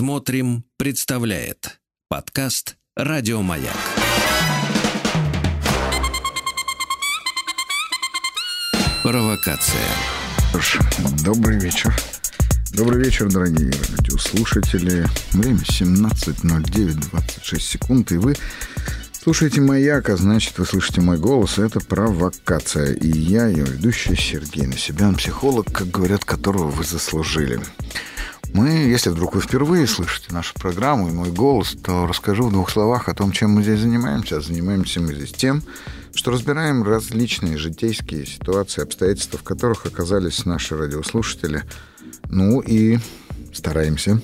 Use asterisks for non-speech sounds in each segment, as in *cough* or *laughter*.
Смотрим, представляет подкаст Радиомаяк. Провокация. Добрый вечер. Добрый вечер, дорогие радиослушатели. Время 17.09, 26 секунд, и вы слушаете «Маяк», а значит, вы слышите мой голос. Это «Провокация». И я, ее ведущий Сергей Насибян, психолог, как говорят, которого вы заслужили. Мы, если вдруг вы впервые слышите нашу программу и мой голос, то расскажу в двух словах о том, чем мы здесь занимаемся. Занимаемся мы здесь тем, что разбираем различные житейские ситуации, обстоятельства, в которых оказались наши радиослушатели. Ну и стараемся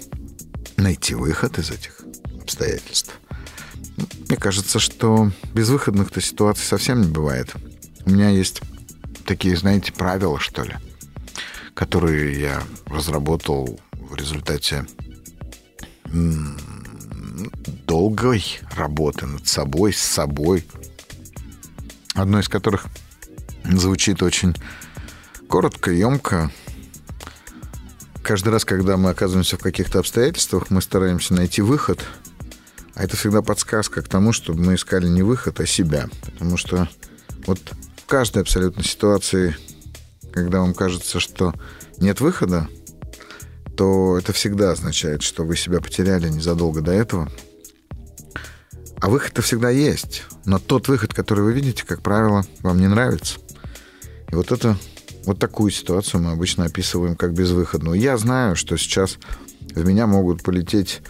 найти выход из этих обстоятельств. Мне кажется, что безвыходных-то ситуаций совсем не бывает. У меня есть такие, знаете, правила, что ли, которые я разработал в результате долгой работы над собой, с собой, одно из которых звучит очень коротко, емко. Каждый раз, когда мы оказываемся в каких-то обстоятельствах, мы стараемся найти выход, а это всегда подсказка к тому, чтобы мы искали не выход, а себя. Потому что вот в каждой абсолютно ситуации, когда вам кажется, что нет выхода, то это всегда означает, что вы себя потеряли незадолго до этого. А выход-то всегда есть. Но тот выход, который вы видите, как правило, вам не нравится. И вот это вот такую ситуацию мы обычно описываем как безвыходную. Я знаю, что сейчас в меня могут полететь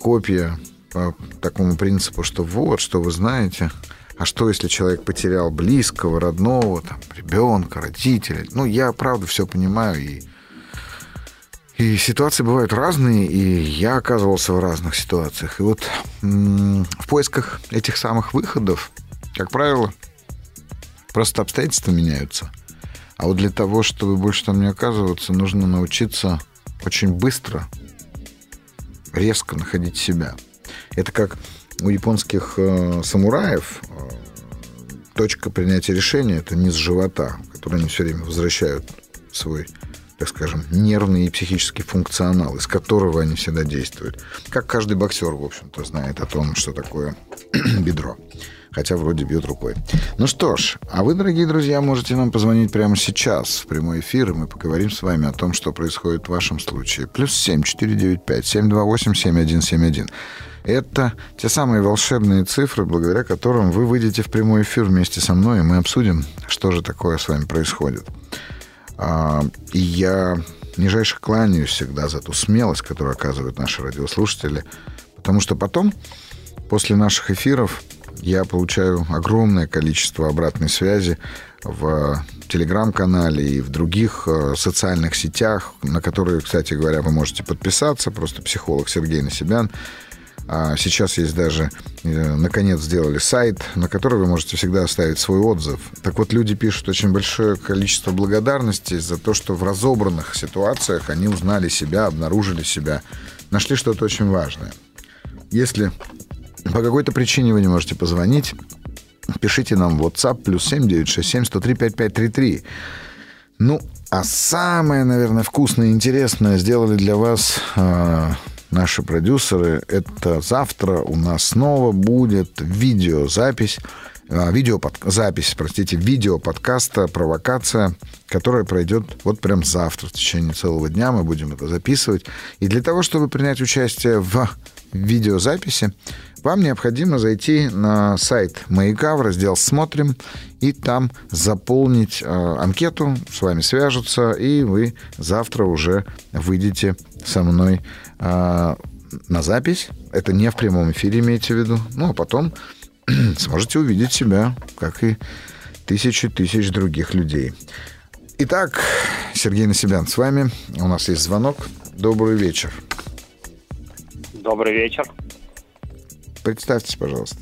копия по такому принципу, что вот, что вы знаете, а что, если человек потерял близкого, родного, там, ребенка, родителя? Ну, я, правда, все понимаю и и ситуации бывают разные, и я оказывался в разных ситуациях. И вот в поисках этих самых выходов, как правило, просто обстоятельства меняются. А вот для того, чтобы больше там не оказываться, нужно научиться очень быстро, резко находить себя. Это как у японских э, самураев э, точка принятия решения – это низ живота, который они все время возвращают свой так скажем, нервный и психический функционал, из которого они всегда действуют. Как каждый боксер, в общем-то, знает о том, что такое *clears throat* бедро. Хотя вроде бьет рукой. Ну что ж, а вы, дорогие друзья, можете нам позвонить прямо сейчас в прямой эфир, и мы поговорим с вами о том, что происходит в вашем случае. Плюс семь четыре девять пять семь два восемь семь один семь один. Это те самые волшебные цифры, благодаря которым вы выйдете в прямой эфир вместе со мной, и мы обсудим, что же такое с вами происходит. А, и я нижайше кланяюсь всегда за ту смелость, которую оказывают наши радиослушатели, потому что потом, после наших эфиров, я получаю огромное количество обратной связи в телеграм-канале и в других э, социальных сетях, на которые, кстати говоря, вы можете подписаться. Просто психолог Сергей Насибян. А сейчас есть даже, э, наконец, сделали сайт, на который вы можете всегда оставить свой отзыв. Так вот, люди пишут очень большое количество благодарности за то, что в разобранных ситуациях они узнали себя, обнаружили себя, нашли что-то очень важное. Если по какой-то причине вы не можете позвонить, пишите нам в WhatsApp плюс 7967 103 5533. Ну, а самое, наверное, вкусное и интересное сделали для вас э, наши продюсеры, это завтра у нас снова будет видеозапись, а, видеопод... запись, простите, видео подкаста «Провокация», которая пройдет вот прям завтра, в течение целого дня мы будем это записывать. И для того, чтобы принять участие в видеозаписи, вам необходимо зайти на сайт «Маяка» в раздел «Смотрим» и там заполнить э, анкету, с вами свяжутся, и вы завтра уже выйдете со мной э, на запись. Это не в прямом эфире, имейте в виду. Ну, а потом *clears throat* сможете увидеть себя, как и тысячи тысяч других людей. Итак, Сергей Насибян с вами. У нас есть звонок. Добрый вечер. Добрый вечер. Представьтесь, пожалуйста.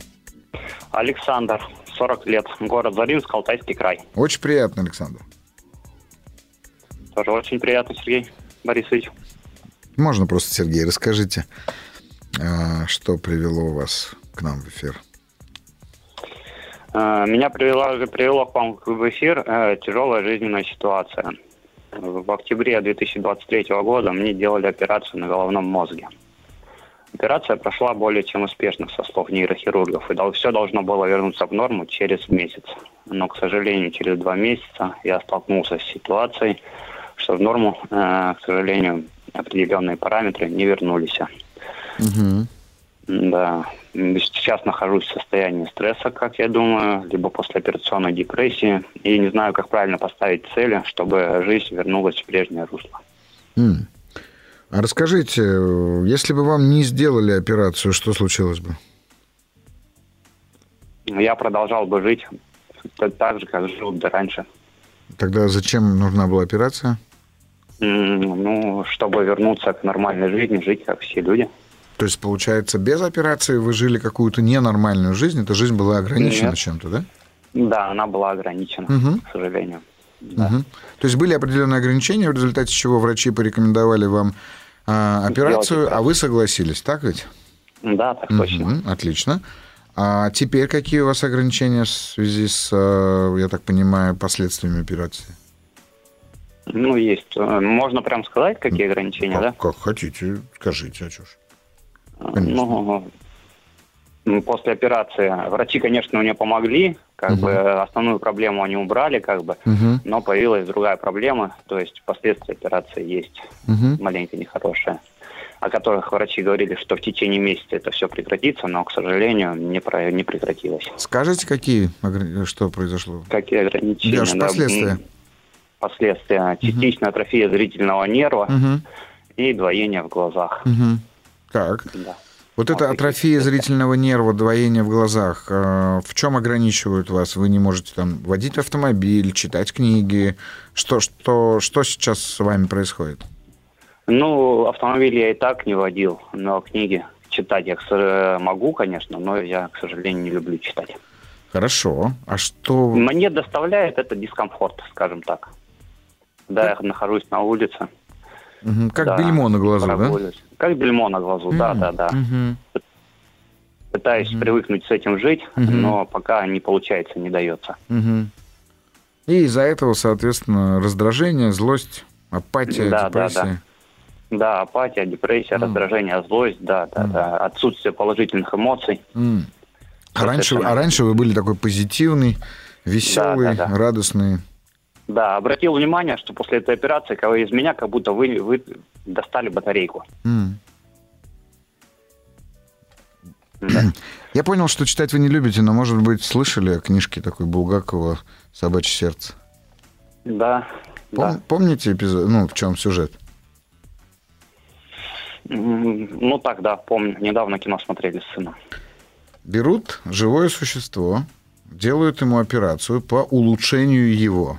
Александр, 40 лет, город Заринск, Алтайский край. Очень приятно, Александр. Тоже очень приятно, Сергей Борисович. Можно просто, Сергей, расскажите, а, что привело вас к нам в эфир? А, меня привело, привело к вам в эфир э, тяжелая жизненная ситуация. В октябре 2023 года мне делали операцию на головном мозге. Операция прошла более чем успешно, со слов нейрохирургов, и все должно было вернуться в норму через месяц. Но, к сожалению, через два месяца я столкнулся с ситуацией, что в норму, э, к сожалению, определенные параметры не вернулись. Угу. Да. Сейчас нахожусь в состоянии стресса, как я думаю, либо послеоперационной депрессии. И не знаю, как правильно поставить цели, чтобы жизнь вернулась в прежнее русло. Mm. А расскажите, если бы вам не сделали операцию, что случилось бы? Я продолжал бы жить так же, как жил бы раньше. Тогда зачем нужна была операция? Ну, чтобы вернуться к нормальной жизни, жить как все люди. То есть, получается, без операции вы жили какую-то ненормальную жизнь, эта жизнь была ограничена Нет. чем-то, да? Да, она была ограничена, угу. к сожалению. Да. Угу. То есть были определенные ограничения, в результате чего врачи порекомендовали вам а, операцию, а вы согласились, так ведь? Да, так угу. точно. Отлично. А теперь какие у вас ограничения в связи с, э, я так понимаю, последствиями операции? Ну, есть. Можно прям сказать, какие ограничения, как, да? Как хотите, скажите, а что ж. Ну, после операции врачи, конечно, мне помогли, как угу. бы основную проблему они убрали, как бы, угу. но появилась другая проблема, то есть последствия операции есть угу. маленько нехорошие, о которых врачи говорили, что в течение месяца это все прекратится, но, к сожалению, не, про, не прекратилось. Скажите, какие, что произошло? Какие ограничения? Даже да, последствия. Последствия. Частичная атрофия зрительного нерва угу. и двоение в глазах. Угу. Так. Да. Вот эта атрофия зрительного нерва, двоение в глазах, э, в чем ограничивают вас? Вы не можете там водить автомобиль, читать книги. Что, что, что сейчас с вами происходит? Ну, автомобиль я и так не водил, но книги читать я могу, конечно, но я, к сожалению, не люблю читать. Хорошо. А что... Мне доставляет это дискомфорт, скажем так. Да, я нахожусь на улице. Угу, как да, бельмо на глазу, прогуливаюсь. да? Как бельмо на глазу, mm да, да, да. Угу. Пытаюсь угу. привыкнуть с этим жить, угу. но пока не получается, не дается. Угу. И из-за этого, соответственно, раздражение, злость, апатия, да, депрессия. Да, да. да, апатия, депрессия, mm. раздражение, злость, да, да, mm. да, отсутствие положительных эмоций. Mm. А, раньше, а раньше вы были такой позитивный, веселый, да, да, да. радостный. Да, обратил внимание, что после этой операции кого из меня как будто вы, вы достали батарейку. Mm. Да. Я понял, что читать вы не любите, но, может быть, слышали о книжке такой Булгакова «Собачье сердце»? Да. Пом- да. Помните эпизод? Ну, в чем сюжет? Ну, так, да, помню. Недавно кино смотрели с сыном. Берут живое существо, делают ему операцию по улучшению его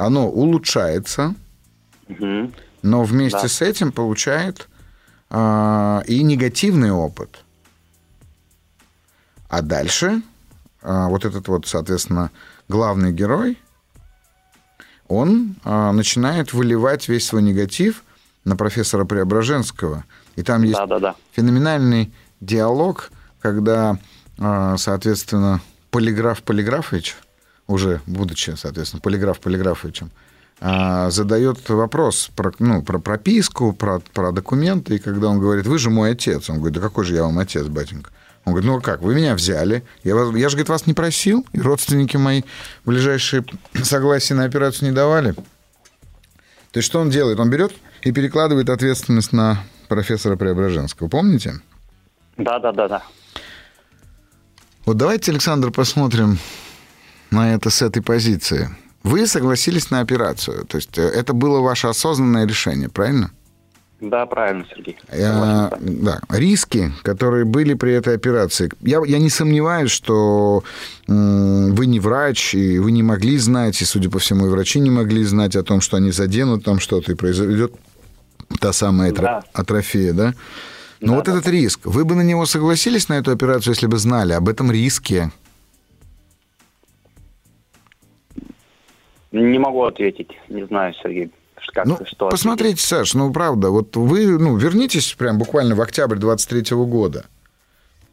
оно улучшается, угу. Но вместе да. с этим получает а, и негативный опыт. А дальше а, вот этот вот, соответственно, главный герой, он а, начинает выливать весь свой негатив на профессора Преображенского. И там есть да, да, да. феноменальный диалог, когда, а, соответственно, полиграф Полиграфович – уже будучи, соответственно, полиграф Полиграфовичем, а, задает вопрос про, ну, про прописку, про, про документы, и когда он говорит, вы же мой отец, он говорит, да какой же я вам отец, батенька? Он говорит, ну а как, вы меня взяли, я, вас, я же, говорит, вас не просил, и родственники мои ближайшие *clears throat* согласия на операцию не давали. То есть что он делает? Он берет и перекладывает ответственность на профессора Преображенского, помните? Да, да, да, да. Вот давайте, Александр, посмотрим на это с этой позиции. Вы согласились на операцию, то есть э, это было ваше осознанное решение, правильно? Да, правильно, Сергей. Я, да. Риски, которые были при этой операции. Я, я не сомневаюсь, что м, вы не врач, и вы не могли знать, и, судя по всему, и врачи не могли знать о том, что они заденут там что-то, и произойдет та самая да. атрофия, да? Но да, вот да. этот риск, вы бы на него согласились, на эту операцию, если бы знали об этом риске? Не могу ответить, не знаю, Сергей. Как, ну, что посмотрите, ответить. Саш, ну правда, вот вы ну, вернитесь прям буквально в октябрь 23 -го года.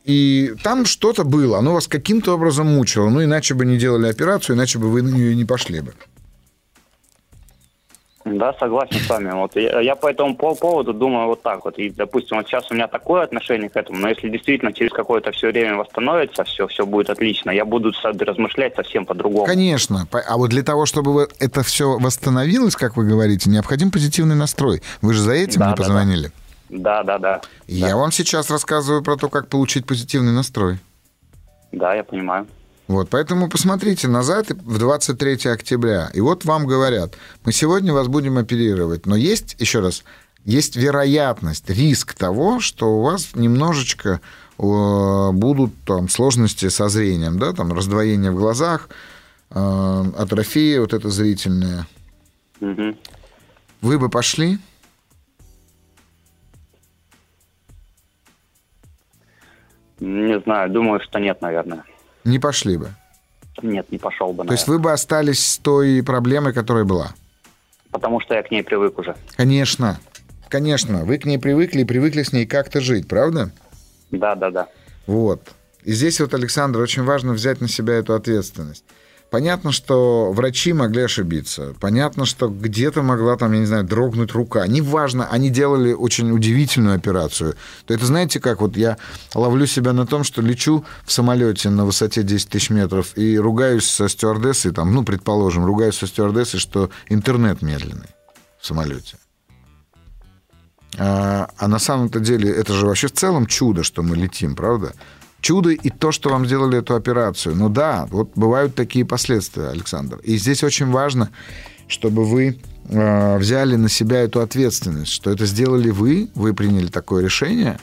И там что-то было, оно вас каким-то образом мучило. Ну, иначе бы не делали операцию, иначе бы вы на нее не пошли бы. Да, согласен с вами. Вот я, я по этому поводу думаю вот так вот. И, допустим, вот сейчас у меня такое отношение к этому, но если действительно через какое-то все время восстановится, все, все будет отлично, я буду размышлять совсем по-другому. Конечно. А вот для того, чтобы это все восстановилось, как вы говорите, необходим позитивный настрой. Вы же за этим да, мне да, позвонили? Да, да, да. Я да. вам сейчас рассказываю про то, как получить позитивный настрой. Да, я понимаю. Вот, поэтому посмотрите назад в 23 октября. И вот вам говорят, мы сегодня вас будем оперировать. Но есть, еще раз, есть вероятность, риск того, что у вас немножечко э, будут там сложности со зрением, да, там раздвоение в глазах, э, атрофия вот это зрительная. Угу. Вы бы пошли? Не знаю, думаю, что нет, наверное. Не пошли бы? Нет, не пошел бы. Наверное. То есть вы бы остались с той проблемой, которая была? Потому что я к ней привык уже. Конечно. Конечно. Вы к ней привыкли и привыкли с ней как-то жить, правда? Да, да, да. Вот. И здесь вот, Александр, очень важно взять на себя эту ответственность. Понятно, что врачи могли ошибиться. Понятно, что где-то могла там, я не знаю, дрогнуть рука. Неважно, они делали очень удивительную операцию. То это знаете как, вот я ловлю себя на том, что лечу в самолете на высоте 10 тысяч метров и ругаюсь со стюардессой, там, ну, предположим, ругаюсь со стюардессой, что интернет медленный в самолете. А, а на самом-то деле это же вообще в целом чудо, что мы летим, правда? Чудо и то, что вам сделали эту операцию. Ну да, вот бывают такие последствия, Александр. И здесь очень важно, чтобы вы э, взяли на себя эту ответственность, что это сделали вы, вы приняли такое решение.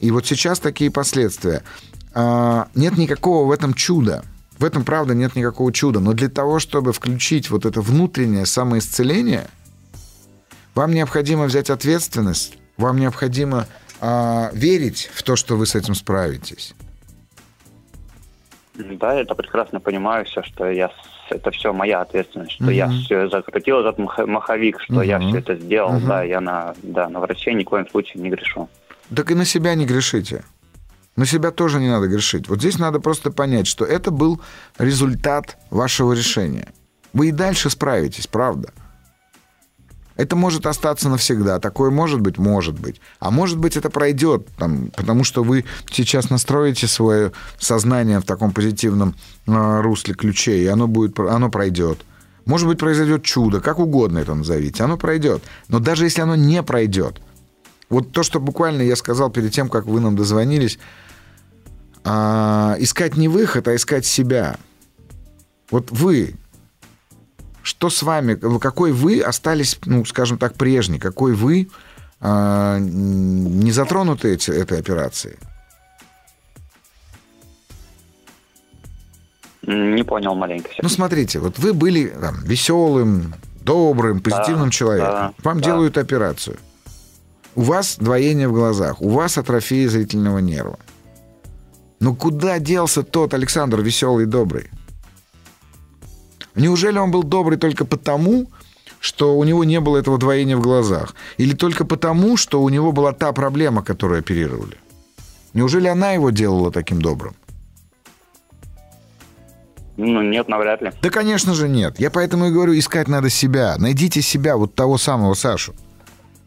И вот сейчас такие последствия. Э, нет никакого в этом чуда. В этом, правда, нет никакого чуда. Но для того, чтобы включить вот это внутреннее самоисцеление, вам необходимо взять ответственность, вам необходимо а, верить в то, что вы с этим справитесь. Да, я это прекрасно понимаю все, что я это все моя ответственность, что mm-hmm. я все закрутил этот маховик, что mm-hmm. я все это сделал, mm-hmm. да, я на, да, на врачей ни в коем случае не грешу. Так и на себя не грешите. На себя тоже не надо грешить. Вот здесь надо просто понять, что это был результат вашего решения. Вы и дальше справитесь, правда. Это может остаться навсегда. Такое может быть? Может быть. А может быть, это пройдет, там, потому что вы сейчас настроите свое сознание в таком позитивном э, русле ключей, и оно, будет, оно пройдет. Может быть, произойдет чудо, как угодно это назовите, оно пройдет. Но даже если оно не пройдет, вот то, что буквально я сказал перед тем, как вы нам дозвонились, а, искать не выход, а искать себя. Вот вы что с вами, какой вы остались, ну, скажем так, прежний, какой вы э, не затронуты эти, этой операцией? Не понял маленько. Ну, смотрите, вот вы были там, веселым, добрым, позитивным да, человеком. Да, Вам да. делают операцию. У вас двоение в глазах, у вас атрофия зрительного нерва. Но куда делся тот Александр веселый и добрый? Неужели он был добрый только потому, что у него не было этого двоения в глазах? Или только потому, что у него была та проблема, которую оперировали? Неужели она его делала таким добрым? Ну, нет, навряд ли. Да, конечно же, нет. Я поэтому и говорю, искать надо себя. Найдите себя, вот того самого Сашу.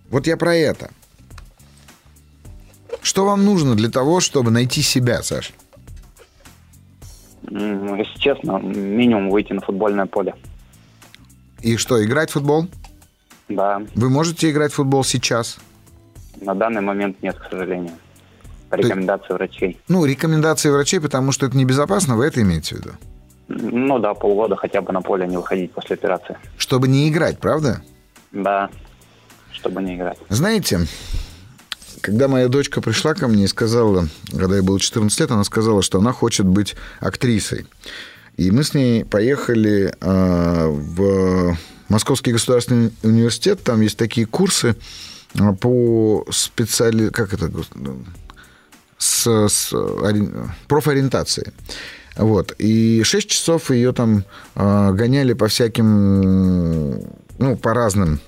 Вот я про это. Что вам нужно для того, чтобы найти себя, Саша? Если честно, минимум выйти на футбольное поле. И что, играть в футбол? Да. Вы можете играть в футбол сейчас? На данный момент нет, к сожалению. По рекомендации врачей. Ну, рекомендации врачей, потому что это небезопасно, вы это имеете в виду? Ну да, полгода хотя бы на поле не выходить после операции. Чтобы не играть, правда? Да, чтобы не играть. Знаете, когда моя дочка пришла ко мне и сказала, когда ей было 14 лет, она сказала, что она хочет быть актрисой. И мы с ней поехали э, в Московский государственный университет. Там есть такие курсы а, по специали... Как это? С, с ори... профориентации. Вот. И 6 часов ее там э, гоняли по всяким, ну, по разным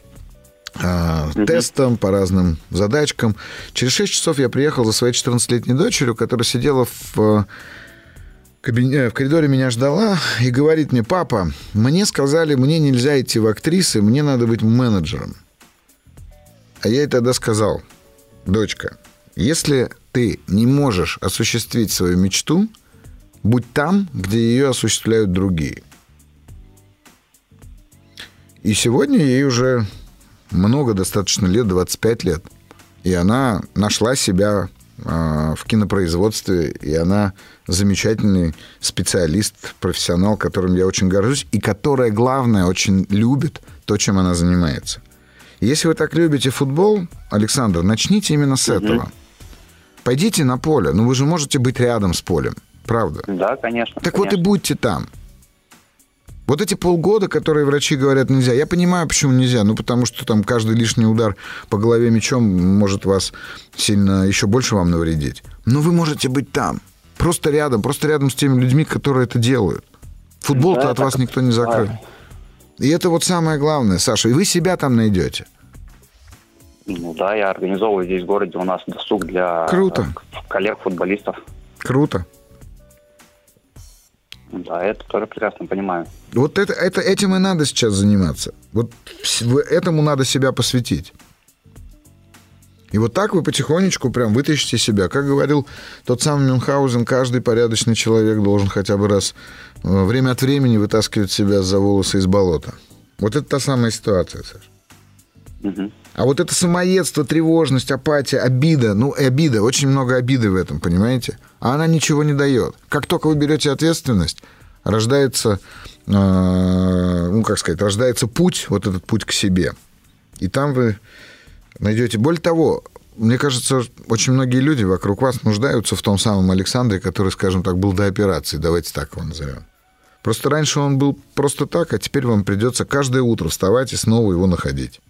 угу. тестам, по разным задачкам. Через 6 часов я приехал за своей 14-летней дочерью, которая сидела в в коридоре меня ждала и говорит мне, папа, мне сказали, мне нельзя идти в актрисы, мне надо быть менеджером. А я ей тогда сказал, дочка, если ты не можешь осуществить свою мечту, будь там, где ее осуществляют другие. И сегодня ей уже много достаточно лет, 25 лет. И она нашла себя э, в кинопроизводстве, и она замечательный специалист, профессионал, которым я очень горжусь, и которая, главное, очень любит то, чем она занимается. Если вы так любите футбол, Александр, начните именно с mm-hmm. этого. Пойдите на поле. Ну, вы же можете быть рядом с полем, правда? Да, конечно. Так конечно. вот и будьте там. Вот эти полгода, которые врачи говорят нельзя, я понимаю, почему нельзя. Ну, потому что там каждый лишний удар по голове мечом может вас сильно еще больше вам навредить. Но вы можете быть там. Просто рядом, просто рядом с теми людьми, которые это делают. Футбол-то да, от вас никто не закрыл. И это вот самое главное, Саша. И вы себя там найдете. Ну да, я организовываю здесь в городе у нас досуг для Круто. коллег-футболистов. Круто. Да, это тоже прекрасно понимаю. Вот это, это, этим и надо сейчас заниматься. Вот этому надо себя посвятить. И вот так вы потихонечку прям вытащите себя. Как говорил тот самый Мюнхгаузен, каждый порядочный человек должен хотя бы раз э, время от времени вытаскивать себя за волосы из болота. Вот это та самая ситуация, Саша. Угу. А вот это самоедство, тревожность, апатия, обида, ну, обида, очень много обиды в этом, понимаете? А она ничего не дает. Как только вы берете ответственность, рождается, э, ну, как сказать, рождается путь, вот этот путь к себе. И там вы найдете. Более того, мне кажется, очень многие люди вокруг вас нуждаются в том самом Александре, который, скажем так, был до операции. Давайте так его назовем. Просто раньше он был просто так, а теперь вам придется каждое утро вставать и снова его находить.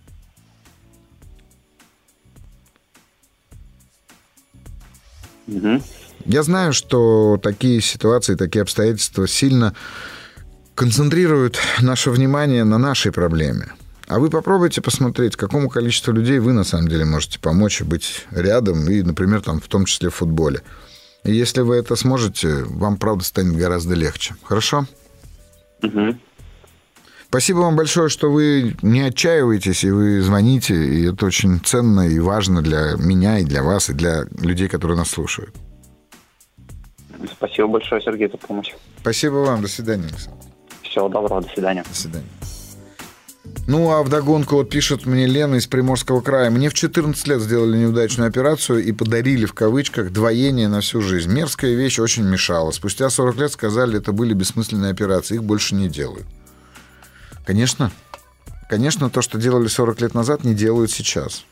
Я знаю, что такие ситуации, такие обстоятельства сильно концентрируют наше внимание на нашей проблеме. А вы попробуйте посмотреть, какому количеству людей вы на самом деле можете помочь и быть рядом, и, например, там, в том числе в футболе. И если вы это сможете, вам, правда, станет гораздо легче. Хорошо? Угу. Спасибо вам большое, что вы не отчаиваетесь, и вы звоните, и это очень ценно и важно для меня, и для вас, и для людей, которые нас слушают. Спасибо большое, Сергей, за помощь. Спасибо вам. До свидания, Александр. Всего доброго. До свидания. До свидания. Ну, а вдогонку вот пишет мне Лена из Приморского края. Мне в 14 лет сделали неудачную операцию и подарили, в кавычках, двоение на всю жизнь. Мерзкая вещь очень мешала. Спустя 40 лет сказали, это были бессмысленные операции, их больше не делают. Конечно. Конечно, то, что делали 40 лет назад, не делают сейчас.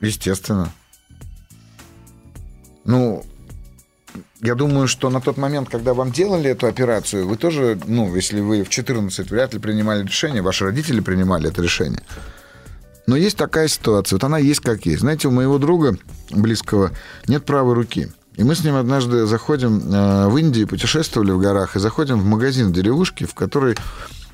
Естественно. Ну, я думаю, что на тот момент, когда вам делали эту операцию, вы тоже, ну, если вы в 14 вряд ли принимали решение, ваши родители принимали это решение. Но есть такая ситуация, вот она есть как есть. Знаете, у моего друга близкого нет правой руки. И мы с ним однажды заходим э, в Индии, путешествовали в горах, и заходим в магазин в деревушке, в которой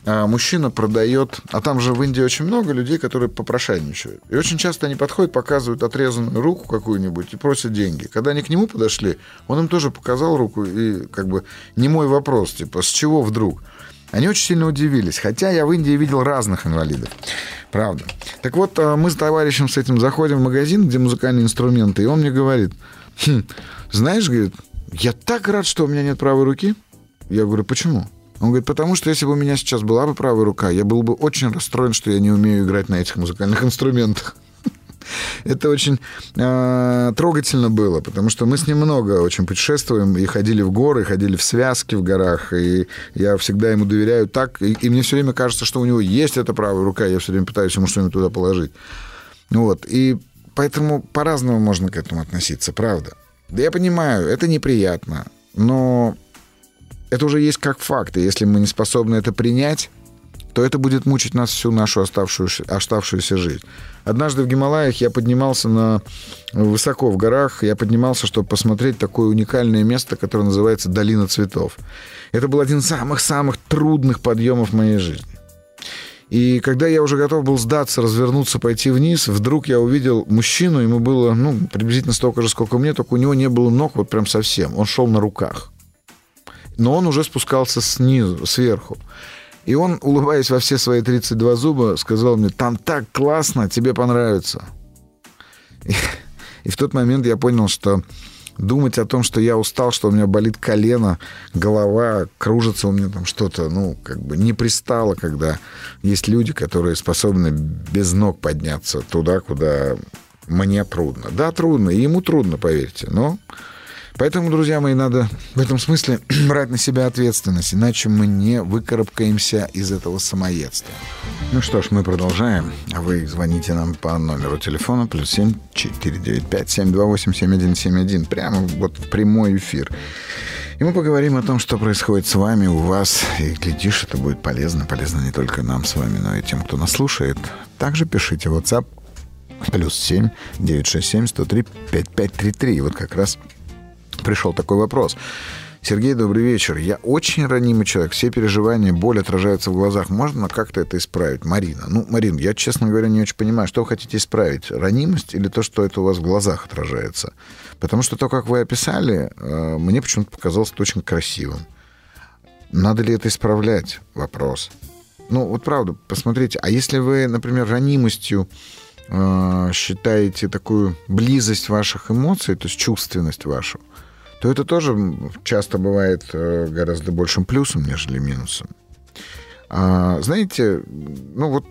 мужчина продает, а там же в Индии очень много людей, которые попрошайничают. И очень часто они подходят, показывают отрезанную руку какую-нибудь и просят деньги. Когда они к нему подошли, он им тоже показал руку, и как бы не мой вопрос, типа, с чего вдруг? Они очень сильно удивились, хотя я в Индии видел разных инвалидов. Правда. Так вот, а, мы с товарищем с этим заходим в магазин, где музыкальные инструменты, и он мне говорит, хм, знаешь, говорит, я так рад, что у меня нет правой руки. Я говорю, почему? Он говорит, потому что если бы у меня сейчас была бы правая рука, я был бы очень расстроен, что я не умею играть на этих музыкальных *laughs* инструментах. Это очень э, трогательно было, потому что мы с ним много очень путешествуем и ходили в горы, ходили в связки в горах, и я всегда ему доверяю так, и, и мне все время кажется, что у него есть эта правая рука, я все время пытаюсь ему что-нибудь туда положить. Вот, и поэтому по-разному можно к этому относиться, правда. Да я понимаю, это неприятно, но это уже есть как факт, и если мы не способны это принять, то это будет мучить нас всю нашу оставшуюся, оставшуюся жизнь. Однажды в Гималаях я поднимался на, высоко в горах, я поднимался, чтобы посмотреть такое уникальное место, которое называется «Долина цветов». Это был один из самых-самых трудных подъемов моей жизни. И когда я уже готов был сдаться, развернуться, пойти вниз, вдруг я увидел мужчину, ему было, ну, приблизительно столько же, сколько мне, только у него не было ног вот прям совсем. Он шел на руках. Но он уже спускался снизу, сверху. И он, улыбаясь во все свои 32 зуба, сказал мне, там так классно, тебе понравится. И, и в тот момент я понял, что думать о том, что я устал, что у меня болит колено, голова, кружится у меня там что-то, ну, как бы не пристало, когда есть люди, которые способны без ног подняться туда, куда мне трудно. Да, трудно, и ему трудно, поверьте, но Поэтому, друзья мои, надо в этом смысле *clears throat* брать на себя ответственность, иначе мы не выкарабкаемся из этого самоедства. Ну что ж, мы продолжаем. А вы звоните нам по номеру телефона плюс семь четыре девять пять семь два восемь семь один семь один. Прямо вот в прямой эфир. И мы поговорим о том, что происходит с вами, у вас. И, глядишь, это будет полезно. Полезно не только нам с вами, но и тем, кто нас слушает. Также пишите WhatsApp плюс семь девять шесть семь сто три пять пять три три. Вот как раз пришел такой вопрос. Сергей, добрый вечер. Я очень ранимый человек. Все переживания, боль отражаются в глазах. Можно как-то это исправить? Марина. Ну, Марин, я, честно говоря, не очень понимаю, что вы хотите исправить? Ранимость или то, что это у вас в глазах отражается? Потому что то, как вы описали, э, мне почему-то показалось очень красивым. Надо ли это исправлять? Вопрос. Ну, вот правда, посмотрите. А если вы, например, ранимостью э, считаете такую близость ваших эмоций, то есть чувственность вашу, то это тоже часто бывает э, гораздо большим плюсом, нежели минусом. А, знаете, ну вот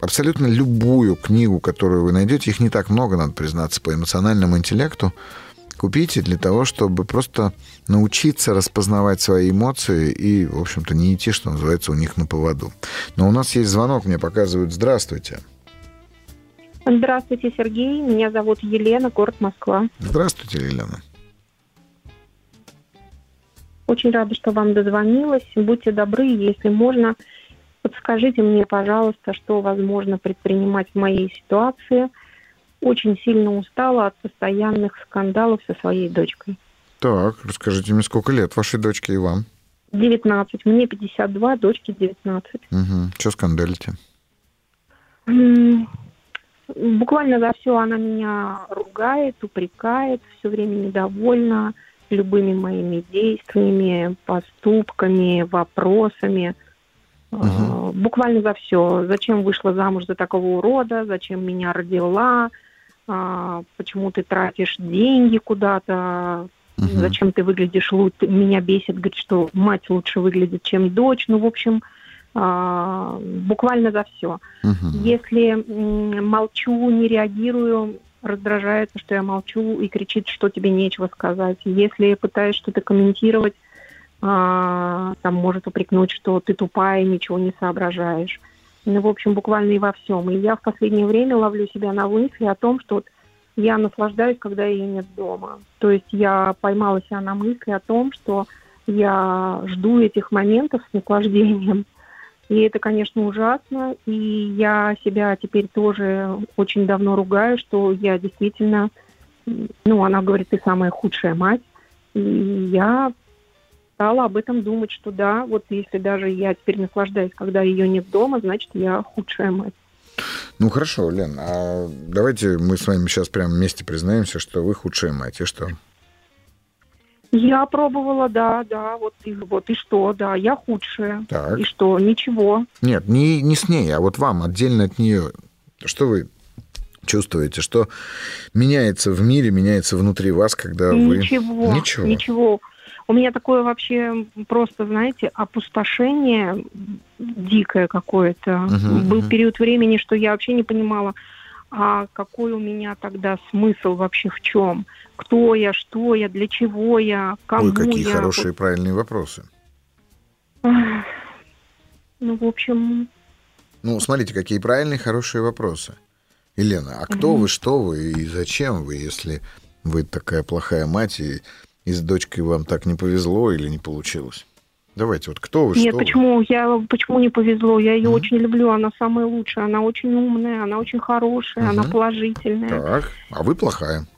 абсолютно любую книгу, которую вы найдете, их не так много, надо признаться, по эмоциональному интеллекту, купите для того, чтобы просто научиться распознавать свои эмоции и, в общем-то, не идти, что называется, у них на поводу. Но у нас есть звонок, мне показывают «Здравствуйте». Здравствуйте, Сергей. Меня зовут Елена, город Москва. Здравствуйте, Елена. Очень рада, что вам дозвонилась. Будьте добры, если можно, подскажите мне, пожалуйста, что возможно предпринимать в моей ситуации. Очень сильно устала от постоянных скандалов со своей дочкой. Так, расскажите мне, сколько лет вашей дочке и вам? 19. Мне 52, дочке 19. Угу. Что скандалите? Буквально за все она меня ругает, упрекает, все время недовольна любыми моими действиями, поступками, вопросами. Угу. Буквально за все. Зачем вышла замуж за такого урода? Зачем меня родила? А, почему ты тратишь деньги куда-то? Угу. Зачем ты выглядишь лучше? Меня бесит, говорит, что мать лучше выглядит, чем дочь. Ну, в общем, а, буквально за все. Угу. Если молчу, не реагирую, раздражается, что я молчу и кричит, что тебе нечего сказать. Если пытаюсь что-то комментировать, а, там может упрекнуть, что ты тупая, ничего не соображаешь. Ну, в общем, буквально и во всем. И я в последнее время ловлю себя на мысли о том, что вот я наслаждаюсь, когда ее нет дома. То есть я поймала себя на мысли о том, что я жду этих моментов с наслаждением. И это, конечно, ужасно. И я себя теперь тоже очень давно ругаю, что я действительно, ну, она говорит, ты самая худшая мать. И я стала об этом думать, что да, вот если даже я теперь наслаждаюсь, когда ее нет дома, значит, я худшая мать. Ну хорошо, Лен, а давайте мы с вами сейчас прямо вместе признаемся, что вы худшая мать, и что? Я пробовала, да, да, вот и, вот и что, да, я худшая. Так. И что, ничего. Нет, не, не с ней, а вот вам отдельно от нее. Что вы чувствуете, что меняется в мире, меняется внутри вас, когда вы... Ничего, ничего. Ничего. У меня такое вообще просто, знаете, опустошение дикое какое-то. Угу, Был угу. период времени, что я вообще не понимала, а какой у меня тогда смысл вообще в чем? Кто я, что я, для чего я, кому Ой, какие я? хорошие правильные вопросы. Ну, в общем... Ну, смотрите, какие правильные, хорошие вопросы. Елена, а кто угу. вы, что вы и зачем вы, если вы такая плохая мать, и, и с дочкой вам так не повезло или не получилось? Давайте, вот кто вы, Нет, что почему? Вы? Я, почему не повезло? Я ее mm очень люблю, она самая лучшая, она очень умная, она очень хорошая, mm она положительная. Так, а вы плохая.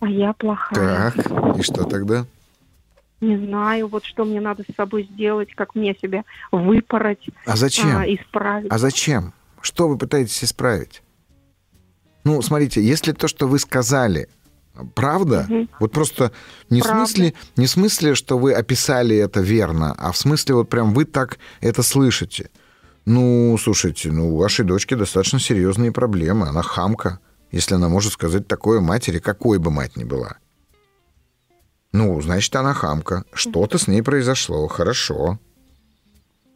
А я плохая. Так, и что тогда? Не знаю, вот что мне надо с собой сделать, как мне себя выпороть. А зачем? А, исправить. А зачем? Что вы пытаетесь исправить? Ну, смотрите, если то, что вы сказали, Правда? Мгм. Вот просто не в, смысле, не в смысле, что вы описали это верно, а в смысле вот прям вы так это слышите. Ну, слушайте, ну, у вашей дочки достаточно серьезные проблемы. Она хамка, если она может сказать такое матери, какой бы мать ни была. Ну, значит, она хамка. Что-то с ней произошло. Хорошо.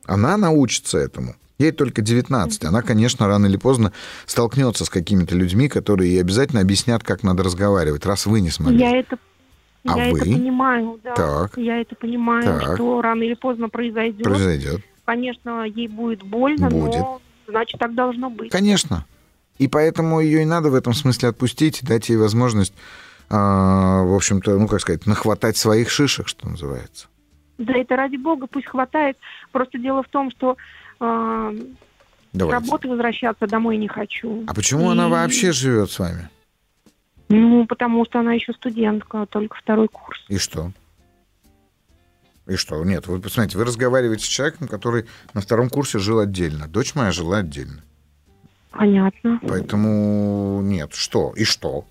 Она научится этому. Ей только 19. Она, конечно, рано или поздно столкнется с какими-то людьми, которые ей обязательно объяснят, как надо разговаривать, раз вы не смогли. Я это, А я вы? это понимаю, да. Так. Я это понимаю, Так. что рано или поздно произойдет. Произойдет. Конечно, ей будет больно, Будет. но значит так должно быть. Конечно. И поэтому ее и надо в этом смысле отпустить, дать ей возможность, а, в общем-то, ну, как сказать, нахватать своих шишек, что называется. Да это ради бога, пусть хватает. Просто дело в том, что с Давайте. работы возвращаться домой не хочу. А почему она И- вообще живет с вами? Ну, потому что она еще студентка, только второй курс. И что? И что? Нет, вы посмотрите, вы разговариваете с человеком, который на втором курсе жил отдельно. Дочь моя жила отдельно. Понятно. Поэтому нет. Что? И что?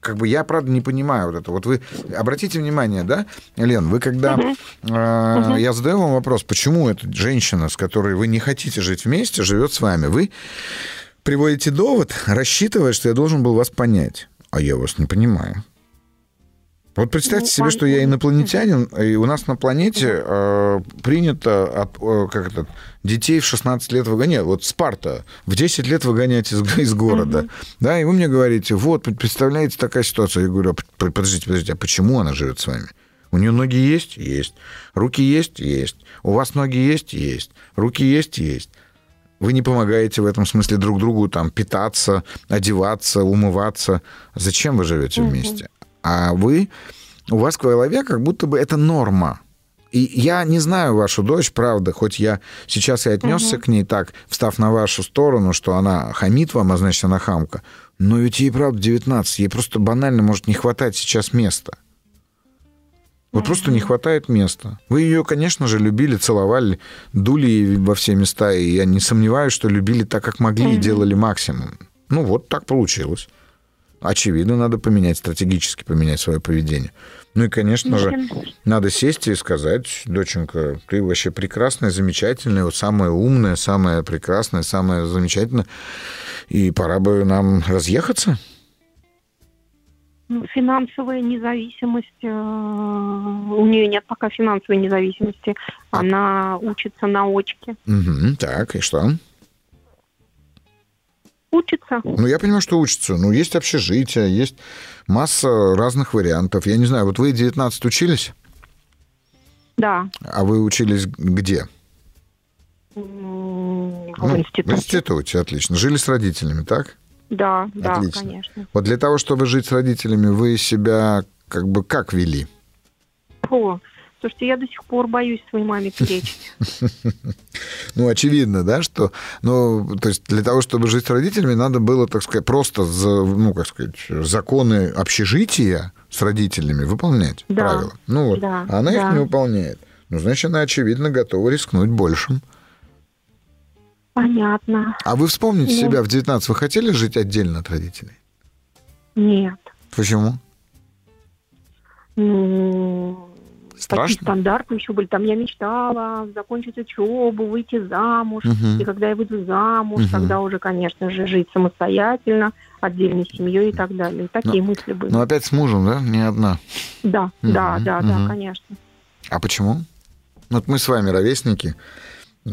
Как бы я, правда, не понимаю вот это. Вот вы обратите внимание, да, Лен, вы когда... Мгм. э, Я задаю вам вопрос, почему эта женщина, с которой вы не хотите жить вместе, живет с вами? Вы приводите довод, рассчитывая, что я должен был вас понять. А я вас не понимаю. Вот представьте Ну, себе, что я инопланетянин, и у нас на планете э, принято от, э, как это, детей в 16 лет выгонять. Вот Спарта в 10 лет выгонять из, из города. Да, и вы мне говорите, вот, представляете, такая ситуация. Я говорю, а подождите, подождите, а почему она живет с вами? У нее ноги есть? Есть. Руки есть? Есть. У вас ноги есть? Есть. Руки есть? Есть. Вы не помогаете в этом смысле друг другу там питаться, одеваться, умываться. Зачем вы живете вместе? А вы, у вас в голове как будто бы это норма. И я не знаю вашу дочь, правда, хоть я сейчас и отнесся Мгм. к ней так, встав на вашу сторону, что она хамит вам, а значит, она хамка. Но ведь ей, правда, 19, ей просто банально может не хватать сейчас места. Вот просто не хватает места. Вы ее, конечно же, любили, целовали, дули ей во все места, и я не сомневаюсь, что любили так, как могли, и делали максимум. Ну вот так получилось. Очевидно, надо поменять, стратегически поменять свое поведение. Ну и, конечно же, Блин. надо сесть и сказать, доченька, ты вообще прекрасная, замечательная, вот самая умная, самая прекрасная, самая замечательная. И пора бы нам разъехаться. Ну, Финансовая независимость, э, у нее нет пока финансовой независимости. Она учится на очке. Мгм, так, и что? Учится. Ну, я понимаю, что учатся. Ну, есть общежитие, есть масса разных вариантов. Я не знаю, вот вы 19 учились, Да. а вы учились где? В Ну, институте. В институте, отлично. Жили с родителями, так? Да, да, Отлично. конечно. Вот для того, чтобы жить с родителями, вы себя как бы как вели? О, слушайте, я до сих пор боюсь своей маме перечить. *laughs* Ну, очевидно, да, что, ну, то есть для того, чтобы жить с родителями, надо было, так сказать, просто, ну, как сказать, законы общежития с родителями выполнять, Да. правила. Ну вот, Да, а она их не выполняет. Ну, значит, она, очевидно, готова рискнуть большим. Понятно. А вы вспомните Ну. себя в 19, вы хотели жить отдельно от родителей? Нет. Почему? Ну, такие Страшно? стандарты еще были. Там я мечтала закончить учебу, выйти замуж. Мгм. И когда я выйду замуж, Мгм. тогда уже, конечно же, жить самостоятельно, отдельной семьей и так далее. И такие мысли были. Ну, опять с мужем, да? Не одна. Да, Мгм, да, да, мгм. да, конечно. А почему? Ну, Вот мы с вами ровесники.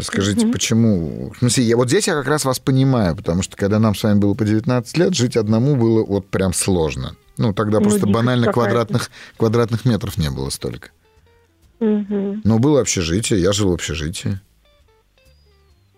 Скажите, Мгм. почему? В смысле, я, вот здесь я как раз вас понимаю, потому что когда нам с вами было по 19 лет, жить одному было вот прям сложно. Ну, тогда Ну, просто банально квадратных, квадратных метров не было столько. Мгм. Но было общежитие, я жил в общежитии.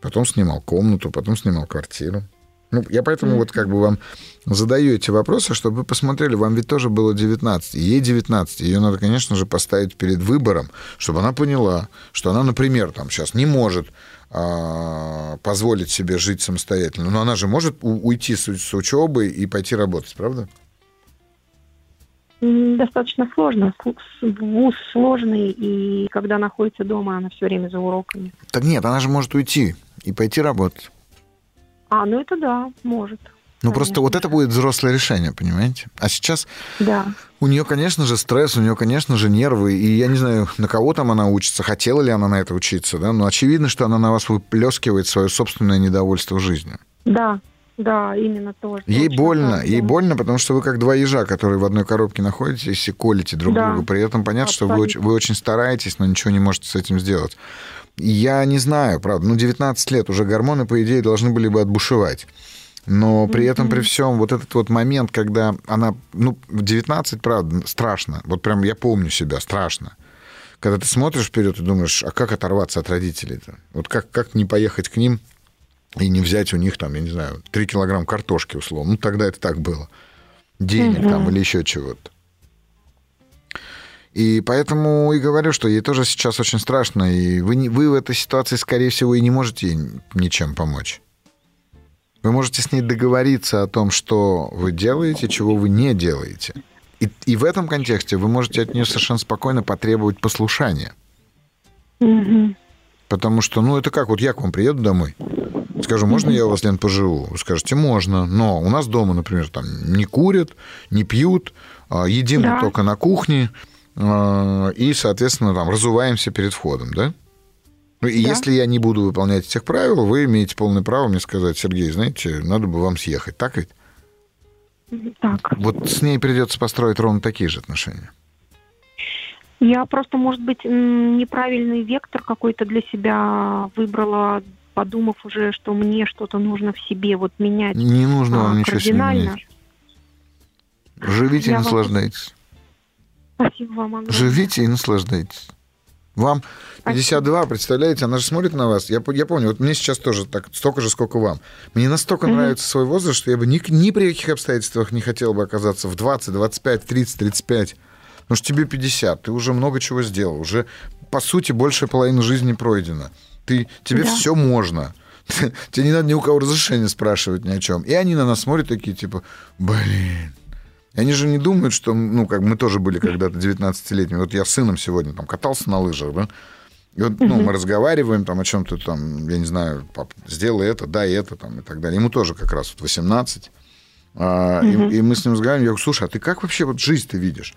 Потом снимал комнату, потом снимал квартиру. Ну, я поэтому вот как бы вам задаю эти вопросы, чтобы вы посмотрели, вам ведь тоже было 19, и ей 19, ее надо, конечно же, поставить перед выбором, чтобы она поняла, что она, например, там сейчас не может а, позволить себе жить самостоятельно, но она же может у- уйти с, с учебы и пойти работать, правда? Достаточно сложно. Вуз сложный, и когда находится дома, она все время за уроками. Так нет, она же может уйти и пойти работать. А, ну это да, может. Ну, просто вот это будет взрослое решение, понимаете? А сейчас Да. у нее, конечно же, стресс, у нее, конечно же, нервы. И я не знаю, на кого там она учится, хотела ли она на это учиться, да? Но очевидно, что она на вас выплескивает свое собственное недовольство жизнью. Да, да, именно тоже. Ей больно, так, ей да. больно, потому что вы как два ежа, которые в одной коробке находитесь и колите друг Да. друга. При этом понятно, что вы, очень- вы очень стараетесь, но ничего не можете с этим сделать. Я не знаю, правда, ну 19 лет уже гормоны, по идее, должны были бы отбушевать. Но при этом, при всем, вот этот вот момент, когда она, ну, в 19, правда, страшно. Вот прям я помню себя, страшно. Когда ты смотришь вперед и думаешь, а как оторваться от родителей-то? Вот как, как не поехать к ним и не взять у них, там, я не знаю, 3 килограмм картошки, условно. Ну, тогда это так было. Денег Мгм. там или еще чего-то. И поэтому и говорю, что ей тоже сейчас очень страшно, и вы, не- вы в этой ситуации, скорее всего, и не можете ей ничем помочь. Вы можете с ней договориться о том, что вы делаете, чего вы не делаете. И, и в этом контексте вы можете от нее совершенно спокойно потребовать послушания. Мгм. Потому что, ну, это как, вот я к вам приеду домой, скажу, можно я у вас, Лен, поживу? Вы скажете, можно, но у нас дома, например, там не курят, не пьют, а, едим Да. только на кухне, а, и, соответственно, там разуваемся перед входом, да? Ну, и Да. если я не буду выполнять этих правил, вы имеете полное право мне сказать, Сергей, знаете, надо бы вам съехать, так ведь? Так. Вот с ней придется построить ровно такие же отношения. Я просто, может быть, неправильный вектор какой-то для себя выбрала, подумав уже, что мне что-то нужно в себе вот менять Не нужно а, вам ничего себе менять. Живите и Я вам- наслаждайтесь. Спасибо вам огромное. Живите и наслаждайтесь. Вам 52, представляете, она же смотрит на вас. Я, я помню, вот мне сейчас тоже так, столько же, сколько вам. Мне настолько Мгм. нравится свой возраст, что я бы ни, ни при каких обстоятельствах не хотел бы оказаться в 20, 25, 30, 35. Потому что тебе 50, ты уже много чего сделал, уже, по сути, большая половина жизни пройдена. Ты, тебе Да. все можно. *laughs* Тебе не надо ни у кого разрешения спрашивать ни о чем. И они на нас смотрят такие, типа, блин, и они же не думают, что, ну, как мы тоже были когда-то 19-летними. Вот я с сыном сегодня там катался на лыжах, да, и вот, ну, мы разговариваем там о чем-то там, я не знаю, пап, сделай это, дай это там и так далее. Ему тоже как раз вот 18. А, и, и мы с ним разговариваем, я говорю, слушай, а ты как вообще вот жизнь ты видишь?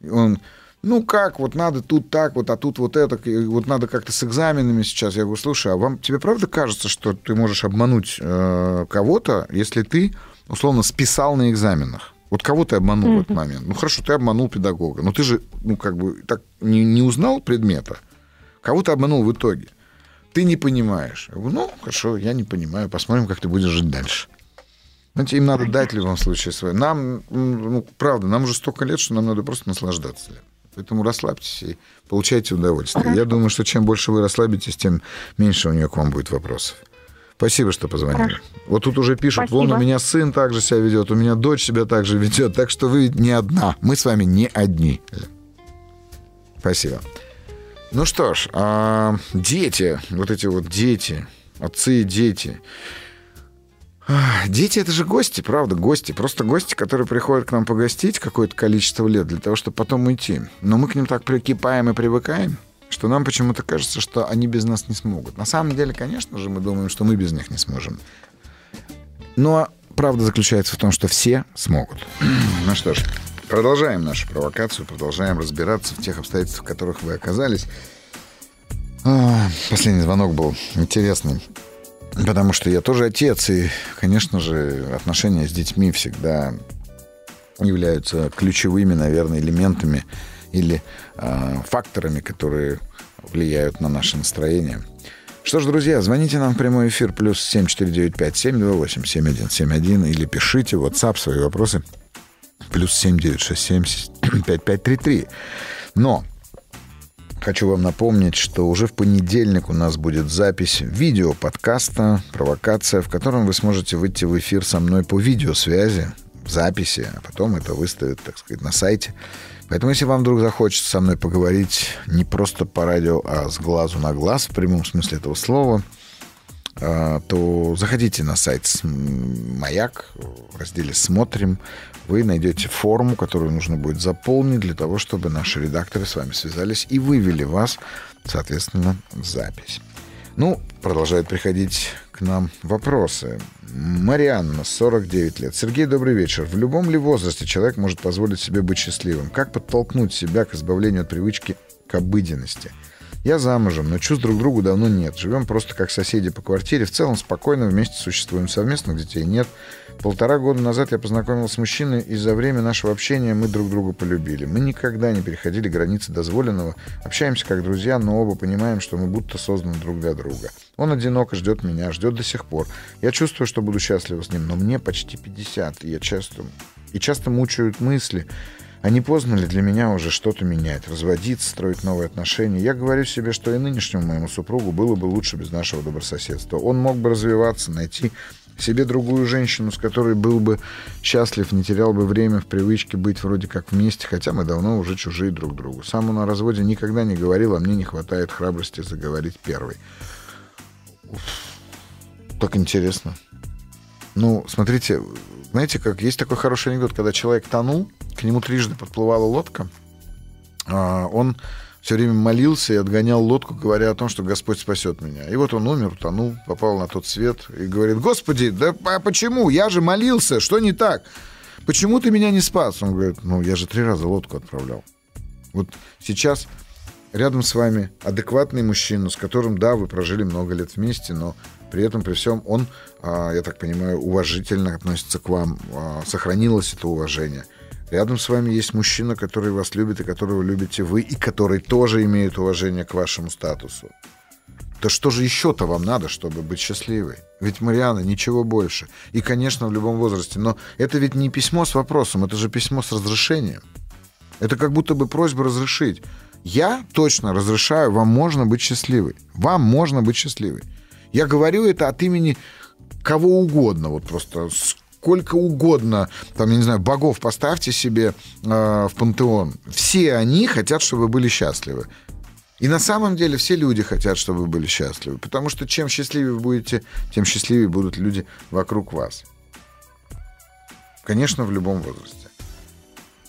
И он, ну как, вот надо тут так, вот, а тут вот это, и вот надо как-то с экзаменами сейчас. Я говорю, слушай, а вам тебе правда кажется, что ты можешь обмануть э, кого-то, если ты, условно, списал на экзаменах? Вот кого ты обманул в этот момент? Ну хорошо, ты обманул педагога, но ты же, ну как бы, так не, не узнал предмета. Кого ты обманул в итоге? Ты не понимаешь. Я говорю, ну хорошо, я не понимаю, посмотрим, как ты будешь жить дальше. Знаете, им надо дать в любом случае свое. Нам, ну, правда, нам уже столько лет, что нам надо просто наслаждаться. Поэтому расслабьтесь и получайте удовольствие. Я думаю, что чем больше вы расслабитесь, тем меньше у нее к вам будет вопросов. Спасибо, что позвонили. Хорошо. Вот тут уже пишут, вон у Спасибо. меня сын так же себя ведет, у меня дочь себя так же ведет, так что вы не одна. Мы с вами не одни. Спасибо. Ну что ж, а, дети, вот эти вот дети, отцы и дети. Дети это же гости, правда, гости. Просто гости, которые приходят к нам погостить какое-то количество лет для того, чтобы потом уйти. Но мы к ним так прикипаем и привыкаем, что нам почему-то кажется, что они без нас не смогут. На самом деле, конечно же, мы думаем, что мы без них не сможем. Но правда заключается в том, что все смогут. *clears throat* Ну что ж, продолжаем нашу провокацию, продолжаем разбираться в тех обстоятельствах, в которых вы оказались. А, Последний звонок был интересный. Потому что я тоже отец, и, конечно же, отношения с детьми всегда являются ключевыми, наверное, элементами или э, факторами, которые влияют на наше настроение. Что ж, друзья, звоните нам в прямой эфир плюс 7495-728-7171 или пишите в WhatsApp свои вопросы плюс 7967-5533. Но Хочу вам напомнить, что уже в понедельник у нас будет запись видео подкаста «Провокация», в котором вы сможете выйти в эфир со мной по видеосвязи, в записи, а потом это выставят, так сказать, на сайте. Поэтому, если вам вдруг захочется со мной поговорить не просто по радио, а с глазу на глаз, в прямом смысле этого слова, то заходите на сайт «Маяк», в разделе «Смотрим». Вы найдете форму, которую нужно будет заполнить для того, чтобы наши редакторы с вами связались и вывели вас, соответственно, в запись. Ну, продолжают приходить к нам вопросы. Марианна, 49 лет. Сергей, добрый вечер. В любом ли возрасте человек может позволить себе быть счастливым? Как подтолкнуть себя к избавлению от привычки к обыденности? Я замужем, но чувств друг другу давно нет. Живем просто как соседи по квартире. В целом спокойно вместе существуем. Совместных детей нет. Полтора года назад я познакомился с мужчиной, и за время нашего общения мы друг друга полюбили. Мы никогда не переходили границы дозволенного, общаемся как друзья, но оба понимаем, что мы будто созданы друг для друга. Он одиноко ждет меня, ждет до сих пор. Я чувствую, что буду счастлива с ним, но мне почти 50, и я часто... И часто мучают мысли, а не поздно ли для меня уже что-то менять, разводиться, строить новые отношения? Я говорю себе, что и нынешнему моему супругу было бы лучше без нашего добрососедства. Он мог бы развиваться, найти себе другую женщину, с которой был бы счастлив, не терял бы время в привычке быть вроде как вместе, хотя мы давно уже чужие друг другу. Сам он на разводе никогда не говорил, а мне не хватает храбрости заговорить первой. Уф, так интересно. Ну, смотрите, знаете, как есть такой хороший анекдот, когда человек тонул, к нему трижды подплывала лодка, а он все время молился и отгонял лодку, говоря о том, что Господь спасет меня. И вот он умер, утонул, попал на тот свет и говорит, Господи, да а почему? Я же молился, что не так? Почему ты меня не спас? Он говорит, ну, я же три раза лодку отправлял. Вот сейчас рядом с вами адекватный мужчина, с которым, да, вы прожили много лет вместе, но при этом, при всем, он, а, я так понимаю, уважительно относится к вам, а, сохранилось это уважение – Рядом с вами есть мужчина, который вас любит и которого любите вы, и который тоже имеет уважение к вашему статусу. То что же еще-то вам надо, чтобы быть счастливой? Ведь Мариана ничего больше. И, конечно, в любом возрасте. Но это ведь не письмо с вопросом, это же письмо с разрешением. Это как будто бы просьба разрешить. Я точно разрешаю, вам можно быть счастливой. Вам можно быть счастливой. Я говорю это от имени кого угодно. Вот просто сколько угодно, там, я не знаю, богов поставьте себе э, в пантеон. Все они хотят, чтобы вы были счастливы. И на самом деле все люди хотят, чтобы вы были счастливы. Потому что чем счастливее вы будете, тем счастливее будут люди вокруг вас. Конечно, в любом возрасте.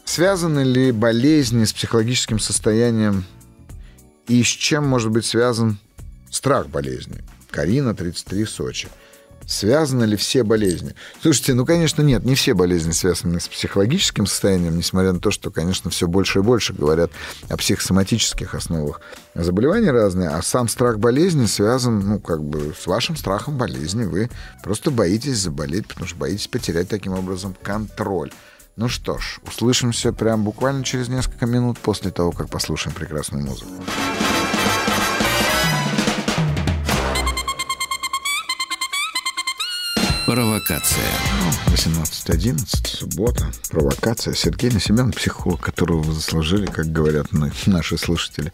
Связаны ли болезни с психологическим состоянием и с чем может быть связан страх болезни? Карина, 33, Сочи. Связаны ли все болезни? Слушайте, ну, конечно, нет, не все болезни связаны с психологическим состоянием, несмотря на то, что, конечно, все больше и больше говорят о психосоматических основах заболеваний разные, а сам страх болезни связан, ну, как бы с вашим страхом болезни. Вы просто боитесь заболеть, потому что боитесь потерять таким образом контроль. Ну что ж, услышимся прям буквально через несколько минут после того, как послушаем прекрасную музыку. Провокация. 18.11, суббота. Провокация. Сергей Насемян, психолог, которого вы заслужили, как говорят наши слушатели.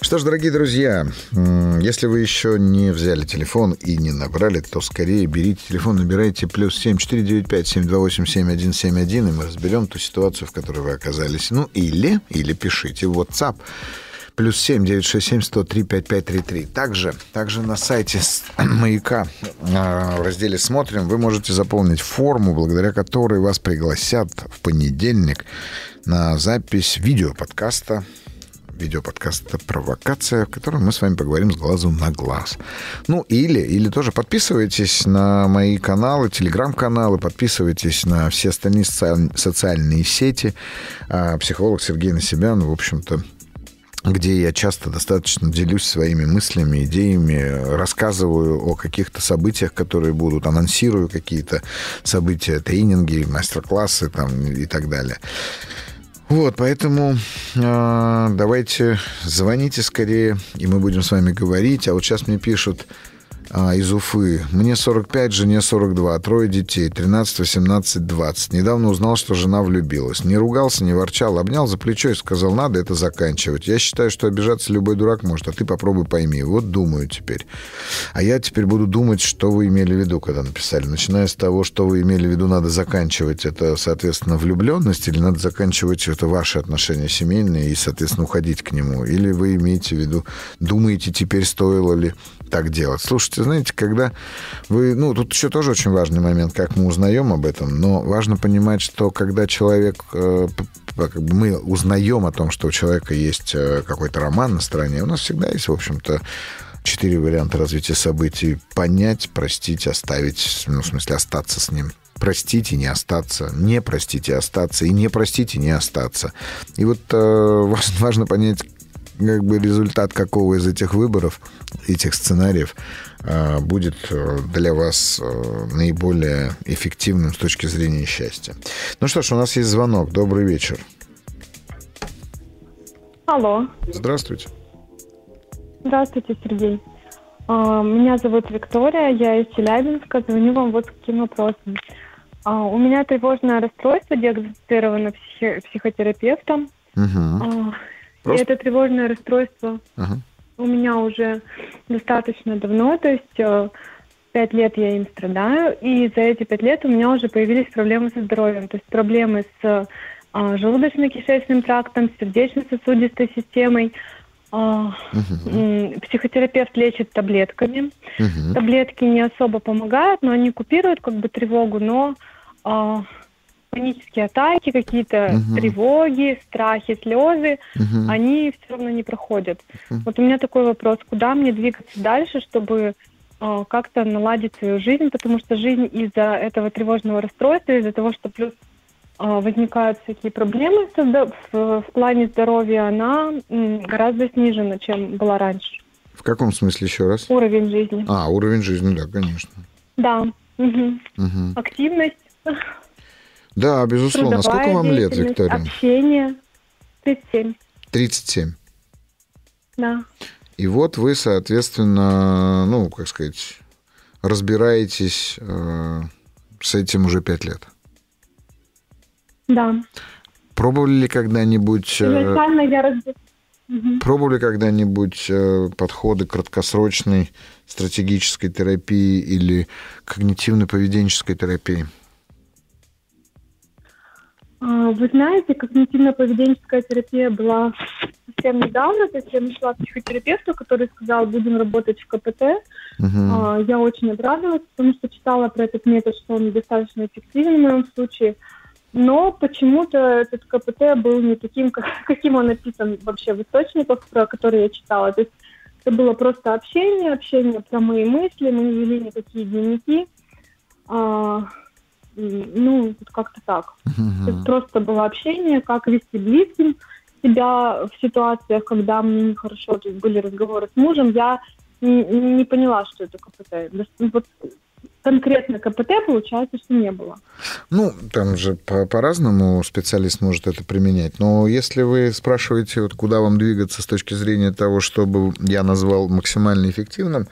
Что ж, дорогие друзья, если вы еще не взяли телефон и не набрали, то скорее берите телефон, набирайте плюс 7 495 728 7171, и мы разберем ту ситуацию, в которой вы оказались. Ну, или, или пишите в WhatsApp плюс 7 967 103 5533. Также, также на сайте *clears throat* «Маяка» а, в разделе «Смотрим» вы можете заполнить форму, благодаря которой вас пригласят в понедельник на запись видеоподкаста видеоподкаста «Провокация», в котором мы с вами поговорим с глазу на глаз. Ну, или, или тоже подписывайтесь на мои каналы, телеграм-каналы, подписывайтесь на все остальные социальные сети. А, психолог Сергей Насибян, в общем-то, где я часто достаточно делюсь своими мыслями, идеями, рассказываю о каких-то событиях, которые будут, анонсирую какие-то события, тренинги, мастер-классы там, и так далее. Вот, поэтому э, давайте звоните скорее, и мы будем с вами говорить. А вот сейчас мне пишут, а, из Уфы. Мне 45, жене 42, трое детей, 13, 18, 20. Недавно узнал, что жена влюбилась. Не ругался, не ворчал, обнял за плечо и сказал, надо это заканчивать. Я считаю, что обижаться любой дурак может, а ты попробуй пойми. Вот думаю теперь. А я теперь буду думать, что вы имели в виду, когда написали. Начиная с того, что вы имели в виду, надо заканчивать. Это, соответственно, влюбленность или надо заканчивать это ваши отношения семейные и, соответственно, уходить к нему. Или вы имеете в виду, думаете, теперь стоило ли так делать. Слушайте, знаете, когда вы... Ну, тут еще тоже очень важный момент, как мы узнаем об этом, но важно понимать, что когда человек... Э, как бы мы узнаем о том, что у человека есть э, какой-то роман на стороне, у нас всегда есть, в общем-то, четыре варианта развития событий. Понять, простить, оставить, ну, в смысле, остаться с ним. Простить и не остаться, не простить и остаться, и не простить и не остаться. И вот э, *laughs* важно понять, как бы результат какого из этих выборов, этих сценариев э, будет э, для вас э, наиболее эффективным с точки зрения счастья. Ну что ж, у нас есть звонок. Добрый вечер. Алло. Здравствуйте. Здравствуйте, Сергей. А, меня зовут Виктория, я из Челябинска. Звоню вам вот с каким вопросом. А, у меня тревожное расстройство диагностировано психотерапевтом. Угу. И это тревожное расстройство Ага. у меня уже достаточно давно, то есть э, пять лет я им страдаю, и за эти пять лет у меня уже появились проблемы со здоровьем, то есть проблемы с а, желудочно-кишечным трактом, сердечно-сосудистой системой. А, м, Психотерапевт лечит таблетками. Мгм. Таблетки не особо помогают, но они купируют как бы тревогу, но а, панические атаки, какие-то Мгм. тревоги, страхи, слезы, Мгм. они все равно не проходят. Мгм. Вот у меня такой вопрос, куда мне двигаться дальше, чтобы а, как-то наладить свою жизнь, потому что жизнь из-за этого тревожного расстройства, из-за того, что плюс а, возникают всякие проблемы здо- в, в плане здоровья, она м, гораздо снижена, чем была раньше. В каком смысле еще раз? Уровень жизни. А, уровень жизни, да, конечно. Да. Мгм. Мгм. Активность, Да, безусловно. трудовая Сколько вам лет, Виктория? общение. 37, 37. да. И вот вы, соответственно, ну, как сказать, разбираетесь э, с этим уже пять лет. Да. Пробовали ли когда-нибудь... э, я. Пробовали когда-нибудь э, подходы краткосрочной стратегической терапии или когнитивно-поведенческой терапии? А, Вы знаете, когнитивно-поведенческая терапия была совсем недавно, то есть я нашла психотерапевта, который сказал, будем работать в КПТ. А, Я очень обрадовалась, потому что читала про этот метод, что он достаточно эффективен в моем случае. Но почему-то этот КПТ был не таким, как- *laughs* каким он написан вообще в источниках, про которые я читала. То есть это было просто общение, общение про мои мысли, мы не вели никакие дневники. А, ну, как-то так. Мгм. просто было общение, как вести близким себя в ситуациях, когда мне нехорошо, то есть были разговоры с мужем, я не, не поняла, что это КПТ. Вот конкретно КПТ, получается, что не было. Ну, там же по- по-разному специалист может это применять. Но если вы спрашиваете, вот куда вам двигаться с точки зрения того, чтобы я назвал максимально эффективным,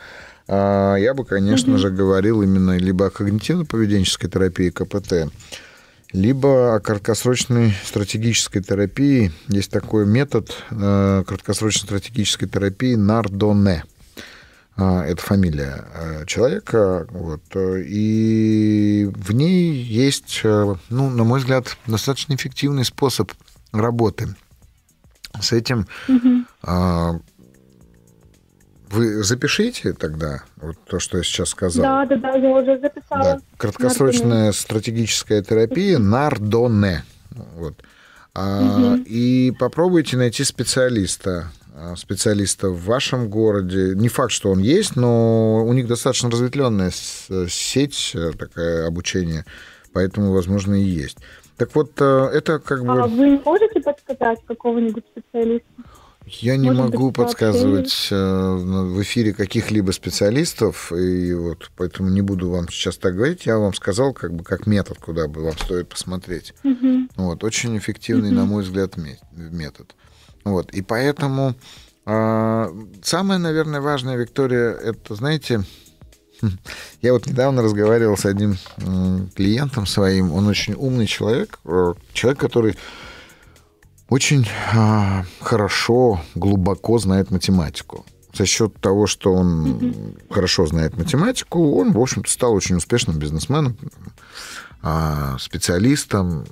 я бы, конечно же, говорил именно либо о когнитивно-поведенческой терапии КПТ, либо о краткосрочной стратегической терапии. Есть такой метод э, краткосрочной стратегической терапии Нардоне. А, Это фамилия э, человека. Вот, и в ней есть, э, ну, на мой взгляд, достаточно эффективный способ работы с этим. а, Вы запишите тогда вот то, что я сейчас сказал. Да, да, да, я уже записала. Да, краткосрочная стратегическая терапия Нардоне. Вот. А, И попробуйте найти специалиста, а, специалиста в вашем городе. Не факт, что он есть, но у них достаточно разветвленная с- сеть э, такая обучения, поэтому, возможно, и есть. Так вот, э, это как бы... А вы не можете подсказать какого-нибудь специалиста? Я не Может быть, могу по подсказывать э, в эфире каких-либо специалистов, и вот поэтому не буду вам сейчас так говорить. Я вам сказал, как бы как метод, куда бы вам стоит посмотреть. Мгм. Вот, очень эффективный, на мой взгляд, ме- метод. Вот, и поэтому а, самое, наверное, важное, Виктория, это, знаете, *laughs* я вот недавно разговаривал с одним клиентом своим, он очень умный человек, э, человек, который очень а, хорошо, глубоко знает математику. За счет того, что он хорошо знает математику, он, в общем-то, стал очень успешным бизнесменом, а, специалистом.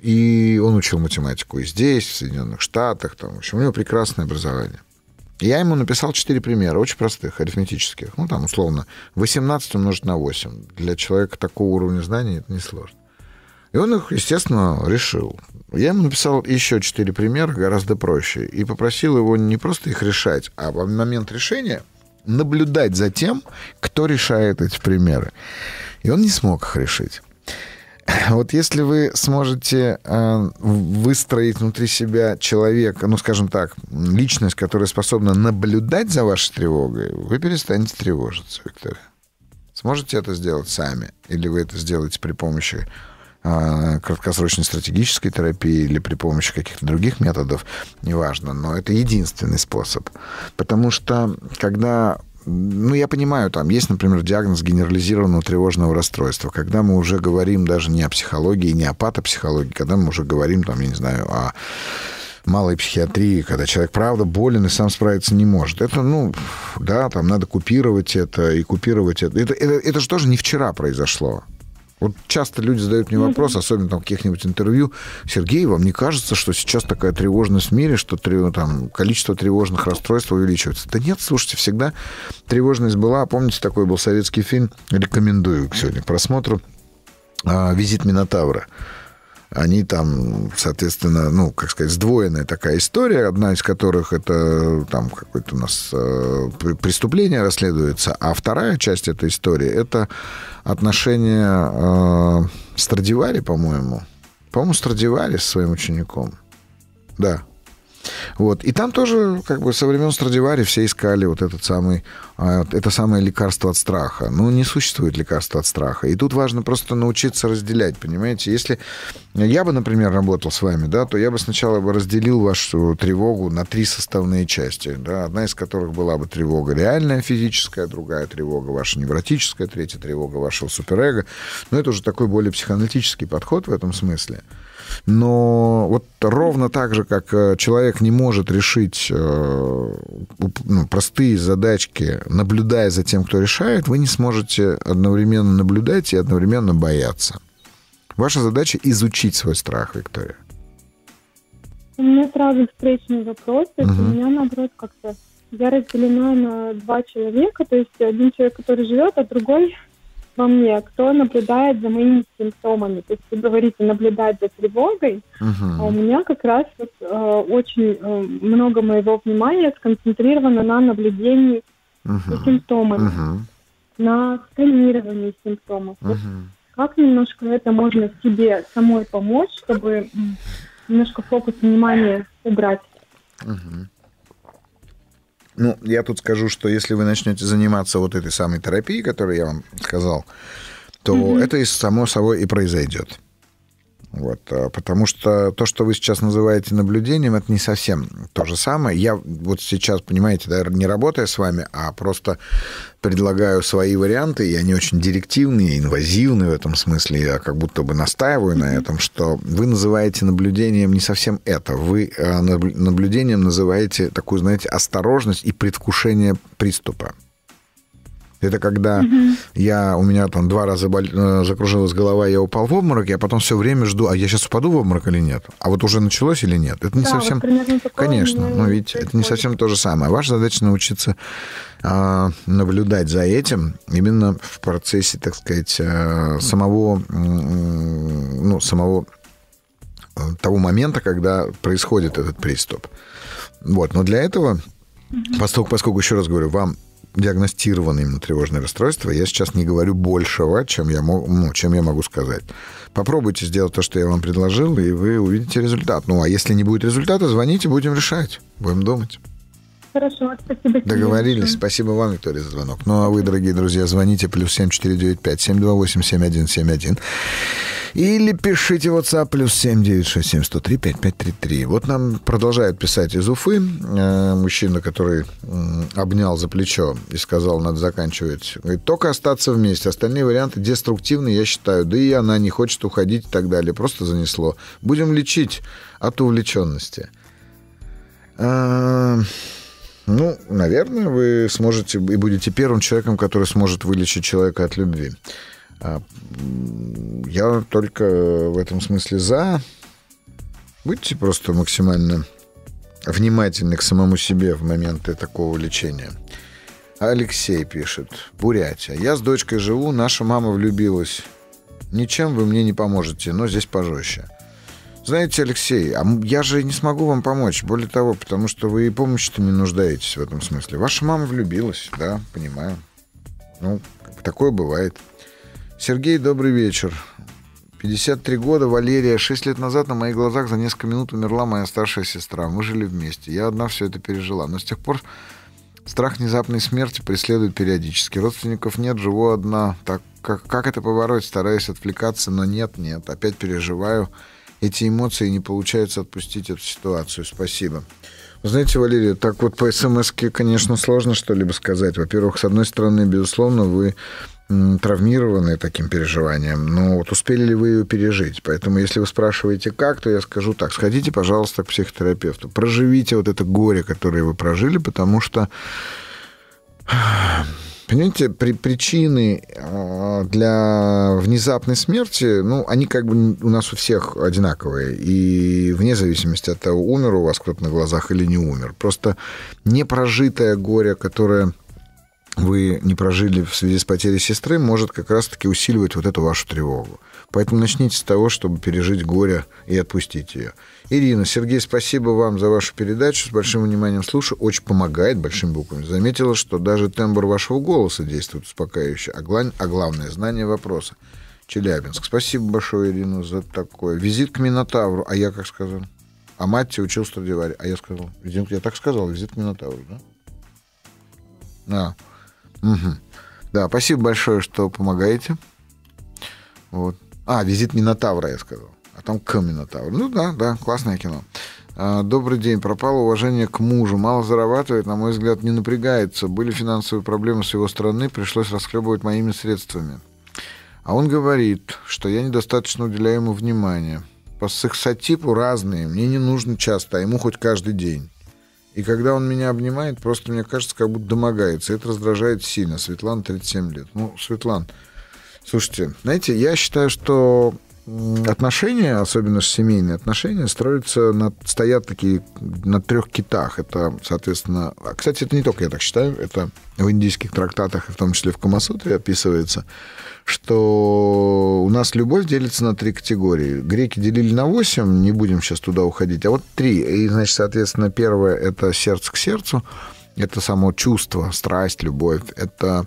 И он учил математику и здесь, в Соединенных Штатах. Там, в общем, у него прекрасное образование. Я ему написал четыре примера, очень простых, арифметических. Ну, там, условно, 18 умножить на 8. Для человека такого уровня знаний это несложно. И он их, естественно, решил. Я ему написал еще четыре примера, гораздо проще, и попросил его не просто их решать, а в момент решения наблюдать за тем, кто решает эти примеры. И он не смог их решить. *laughs* Вот если вы сможете э, выстроить внутри себя человека, ну, скажем так, личность, которая способна наблюдать за вашей тревогой, вы перестанете тревожиться, Виктория. Сможете это сделать сами? Или вы это сделаете при помощи краткосрочной стратегической терапии или при помощи каких-то других методов, неважно, но это единственный способ. Потому что когда ну, я понимаю, там есть, например, диагноз генерализированного тревожного расстройства, когда мы уже говорим даже не о психологии, не о патопсихологии, когда мы уже говорим, там, я не знаю, о малой психиатрии, когда человек, правда, болен и сам справиться не может. Это, ну, да, там надо купировать это и купировать это. Это, это, это же тоже не вчера произошло. Вот часто люди задают мне вопрос, особенно там в каких-нибудь интервью, Сергей, вам не кажется, что сейчас такая тревожность в мире, что там, количество тревожных расстройств увеличивается? Да нет, слушайте, всегда тревожность была. Помните, такой был советский фильм, рекомендую сегодня к просмотру, «А, «Визит Минотавра» они там, соответственно, ну, как сказать, сдвоенная такая история, одна из которых это там какое-то у нас э, преступление расследуется, а вторая часть этой истории это отношения э, Страдивари, по-моему. По-моему, Страдивари с своим учеником. Да, вот. И там тоже, как бы, со времен Страдивари все искали вот этот самый, а, это самое лекарство от страха. Ну, не существует лекарства от страха. И тут важно просто научиться разделять, понимаете? Если я бы, например, работал с вами, да, то я бы сначала бы разделил вашу тревогу на три составные части, да, одна из которых была бы тревога реальная, физическая, другая тревога ваша невротическая, третья тревога вашего суперэго. Но это уже такой более психоаналитический подход в этом смысле. Но вот ровно так же, как э, человек не может решить э, ну, простые задачки, наблюдая за тем, кто решает, вы не сможете одновременно наблюдать и одновременно бояться. Ваша задача изучить свой страх, Виктория. У меня сразу встречный вопрос. Угу. У меня, наоборот, как-то я разделена на два человека. То есть один человек, который живет, а другой во мне, кто наблюдает за моими симптомами. То есть вы говорите наблюдать за тревогой, uh-huh. а у меня как раз вот, э, очень э, много моего внимания сконцентрировано на наблюдении uh-huh. за симптомами, uh-huh. на сканировании симптомов. Uh-huh. Вот как немножко это можно себе самой помочь, чтобы немножко фокус внимания убрать? Uh-huh. Ну, я тут скажу, что если вы начнете заниматься вот этой самой терапией, которую я вам сказал, то mm-hmm. это и само собой и произойдет. Вот, а, потому что то, что вы сейчас называете наблюдением, это не совсем то же самое. Я вот сейчас, понимаете, да, не работая с вами, а просто предлагаю свои варианты, и они очень директивные, инвазивные в этом смысле. Я как будто бы настаиваю на этом, что вы называете наблюдением не совсем это. Вы а, наблюдением называете такую, знаете, осторожность и предвкушение приступа. Это когда угу. я, у меня там два раза бол... Э, закружилась голова, я упал в обморок, я потом все время жду, а я сейчас упаду в обморок или нет? А вот уже началось или нет? Это не да, совсем... Вот Конечно, но видите, это не совсем то же самое. Ваша задача научиться а, наблюдать за этим именно в процессе, так сказать, а, самого, ну, самого э, того момента, когда происходит этот приступ. Вот, но для этого, поскольку, поскольку еще раз говорю, вам диагностировано именно тревожное расстройство. Я сейчас не говорю большего, чем я, мог, ну, чем я могу сказать. Попробуйте сделать то, что я вам предложил, и вы увидите результат. Ну, а если не будет результата, звоните, будем решать. Будем думать. Хорошо, спасибо. Договорились. Спасибо вам, Виктория, за звонок. Ну, а вы, дорогие друзья, звоните плюс 7495 728 7171. Или пишите WhatsApp плюс 7967 Вот нам продолжают писать из Уфы. Э, мужчина, который обнял за плечо и сказал, надо заканчивать. Говорит, только остаться вместе. Остальные варианты деструктивны, я считаю. Да и она не хочет уходить и так далее. Просто занесло. Будем лечить от увлеченности. А, ну, наверное, вы сможете и будете первым человеком, который сможет вылечить человека от любви. А, я только в этом смысле за. Будьте просто максимально внимательны к самому себе в моменты такого лечения. Алексей пишет. Бурятия. Я с дочкой живу, наша мама влюбилась. Ничем вы мне не поможете, но здесь пожестче. Знаете, Алексей, а я же не смогу вам помочь. Более того, потому что вы и помощи-то не нуждаетесь в этом смысле. Ваша мама влюбилась, да, понимаю. Ну, такое бывает. Сергей, добрый вечер. 53 года, Валерия. 6 лет назад на моих глазах за несколько минут умерла моя старшая сестра. Мы жили вместе. Я одна все это пережила. Но с тех пор страх внезапной смерти преследует периодически. Родственников нет, живу одна. Так как, как это побороть? Стараюсь отвлекаться, но нет, нет. Опять переживаю эти эмоции, не получается отпустить эту ситуацию. Спасибо. Знаете, Валерия, так вот по смс конечно, сложно что-либо сказать. Во-первых, с одной стороны, безусловно, вы травмированы таким переживанием, но вот успели ли вы ее пережить? Поэтому, если вы спрашиваете, как, то я скажу так, сходите, пожалуйста, к психотерапевту, проживите вот это горе, которое вы прожили, потому что *sighs* Понимаете, при, причины а, для внезапной смерти, ну, они как бы у нас у всех одинаковые. И вне зависимости от того, умер у вас кто-то на глазах или не умер. Просто непрожитое горе, которое вы не прожили в связи с потерей сестры, может как раз-таки усиливать вот эту вашу тревогу. Поэтому начните с того, чтобы пережить горе и отпустить ее. Ирина, Сергей, спасибо вам за вашу передачу. С большим вниманием слушаю. Очень помогает большими буквами. Заметила, что даже тембр вашего голоса действует успокаивающе. А, гла... а главное, знание вопроса. Челябинск. Спасибо большое, Ирина, за такое. Визит к Минотавру. А я как сказал? А Матти учил Страдивари. А я сказал? Я так сказал, визит к Минотавру, да? А. Угу. Да, спасибо большое, что помогаете. Вот. А, визит Минотавра, я сказал. А там к Минотавру. Ну да, да, классное кино. А, добрый день. Пропало уважение к мужу. Мало зарабатывает, на мой взгляд, не напрягается. Были финансовые проблемы с его стороны, пришлось расхлебывать моими средствами. А он говорит, что я недостаточно уделяю ему внимания. По сексотипу разные. Мне не нужно часто, а ему хоть каждый день. И когда он меня обнимает, просто мне кажется, как будто домогается. Это раздражает сильно. Светлана, 37 лет. Ну, Светлана, Слушайте, знаете, я считаю, что отношения, особенно семейные отношения, строятся на, стоят такие на трех китах. Это, соответственно... А, кстати, это не только я так считаю, это в индийских трактатах, в том числе в Камасутре описывается, что у нас любовь делится на три категории. Греки делили на восемь, не будем сейчас туда уходить, а вот три. И, значит, соответственно, первое — это сердце к сердцу, это само чувство, страсть, любовь. Это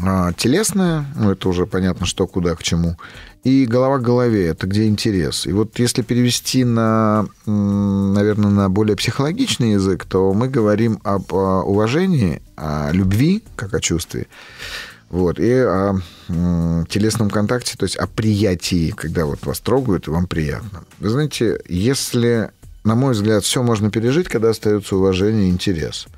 а, телесное, ну, это уже понятно, что, куда, к чему, и голова к голове, это где интерес. И вот если перевести на, наверное, на более психологичный язык, то мы говорим об а, уважении, о любви, как о чувстве, вот, и о телесном контакте, то есть о приятии, когда вот вас трогают, и вам приятно. Вы знаете, если, на мой взгляд, все можно пережить, когда остается уважение и интерес –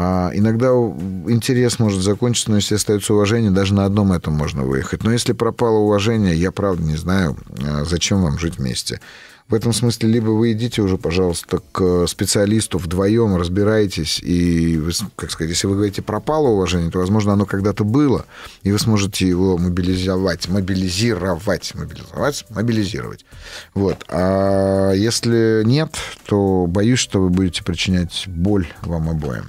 а иногда интерес может закончиться, но если остается уважение, даже на одном этом можно выехать. Но если пропало уважение, я правда не знаю, а, зачем вам жить вместе. В этом смысле либо вы идите уже, пожалуйста, к специалисту вдвоем, разбирайтесь, и, как сказать, если вы говорите пропало уважение, то, возможно, оно когда-то было, и вы сможете его мобилизовать, мобилизировать, мобилизовать, мобилизировать. Вот. А если нет, то боюсь, что вы будете причинять боль вам обоим.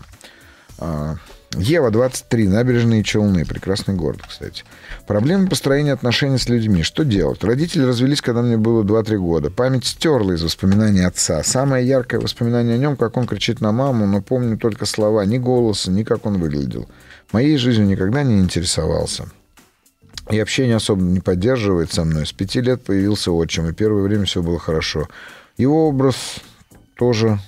А, Ева, 23, набережные Челны. Прекрасный город, кстати. Проблемы построения отношений с людьми. Что делать? Родители развелись, когда мне было 2-3 года. Память стерла из воспоминаний отца. Самое яркое воспоминание о нем, как он кричит на маму, но помню только слова, ни голоса, ни как он выглядел. Моей жизнью никогда не интересовался. И общение особо не поддерживает со мной. С пяти лет появился отчим, и первое время все было хорошо. Его образ тоже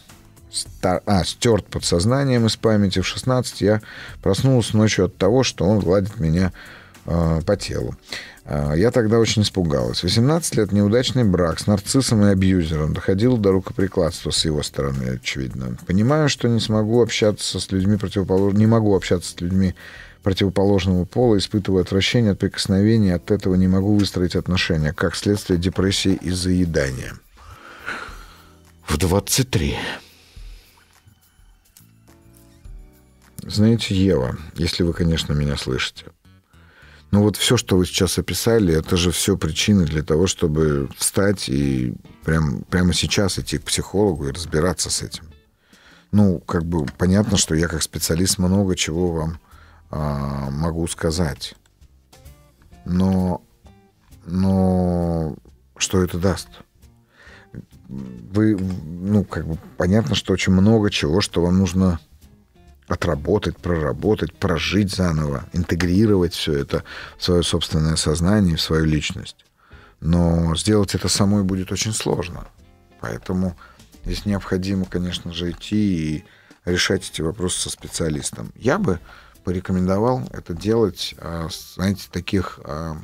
стар... а, стерт подсознанием из памяти. В 16 я проснулся ночью от того, что он гладит меня э, по телу. Э, я тогда очень испугалась. 18 лет неудачный брак с нарциссом и абьюзером. Доходил до рукоприкладства с его стороны, очевидно. Понимаю, что не смогу общаться с людьми противоположными... Не могу общаться с людьми противоположного пола, испытываю отвращение от прикосновений, от этого не могу выстроить отношения, как следствие депрессии и заедания. В 23 Знаете, Ева, если вы, конечно, меня слышите, ну вот все, что вы сейчас описали, это же все причины для того, чтобы встать и прям, прямо сейчас идти к психологу и разбираться с этим. Ну, как бы понятно, что я как специалист много чего вам а, могу сказать. Но, но что это даст? вы, ну, как бы понятно, что очень много чего, что вам нужно отработать, проработать, прожить заново, интегрировать все это в свое собственное сознание, в свою личность. Но сделать это самой будет очень сложно. Поэтому здесь необходимо, конечно же, идти и решать эти вопросы со специалистом. Я бы порекомендовал это делать, а, знаете, таких а,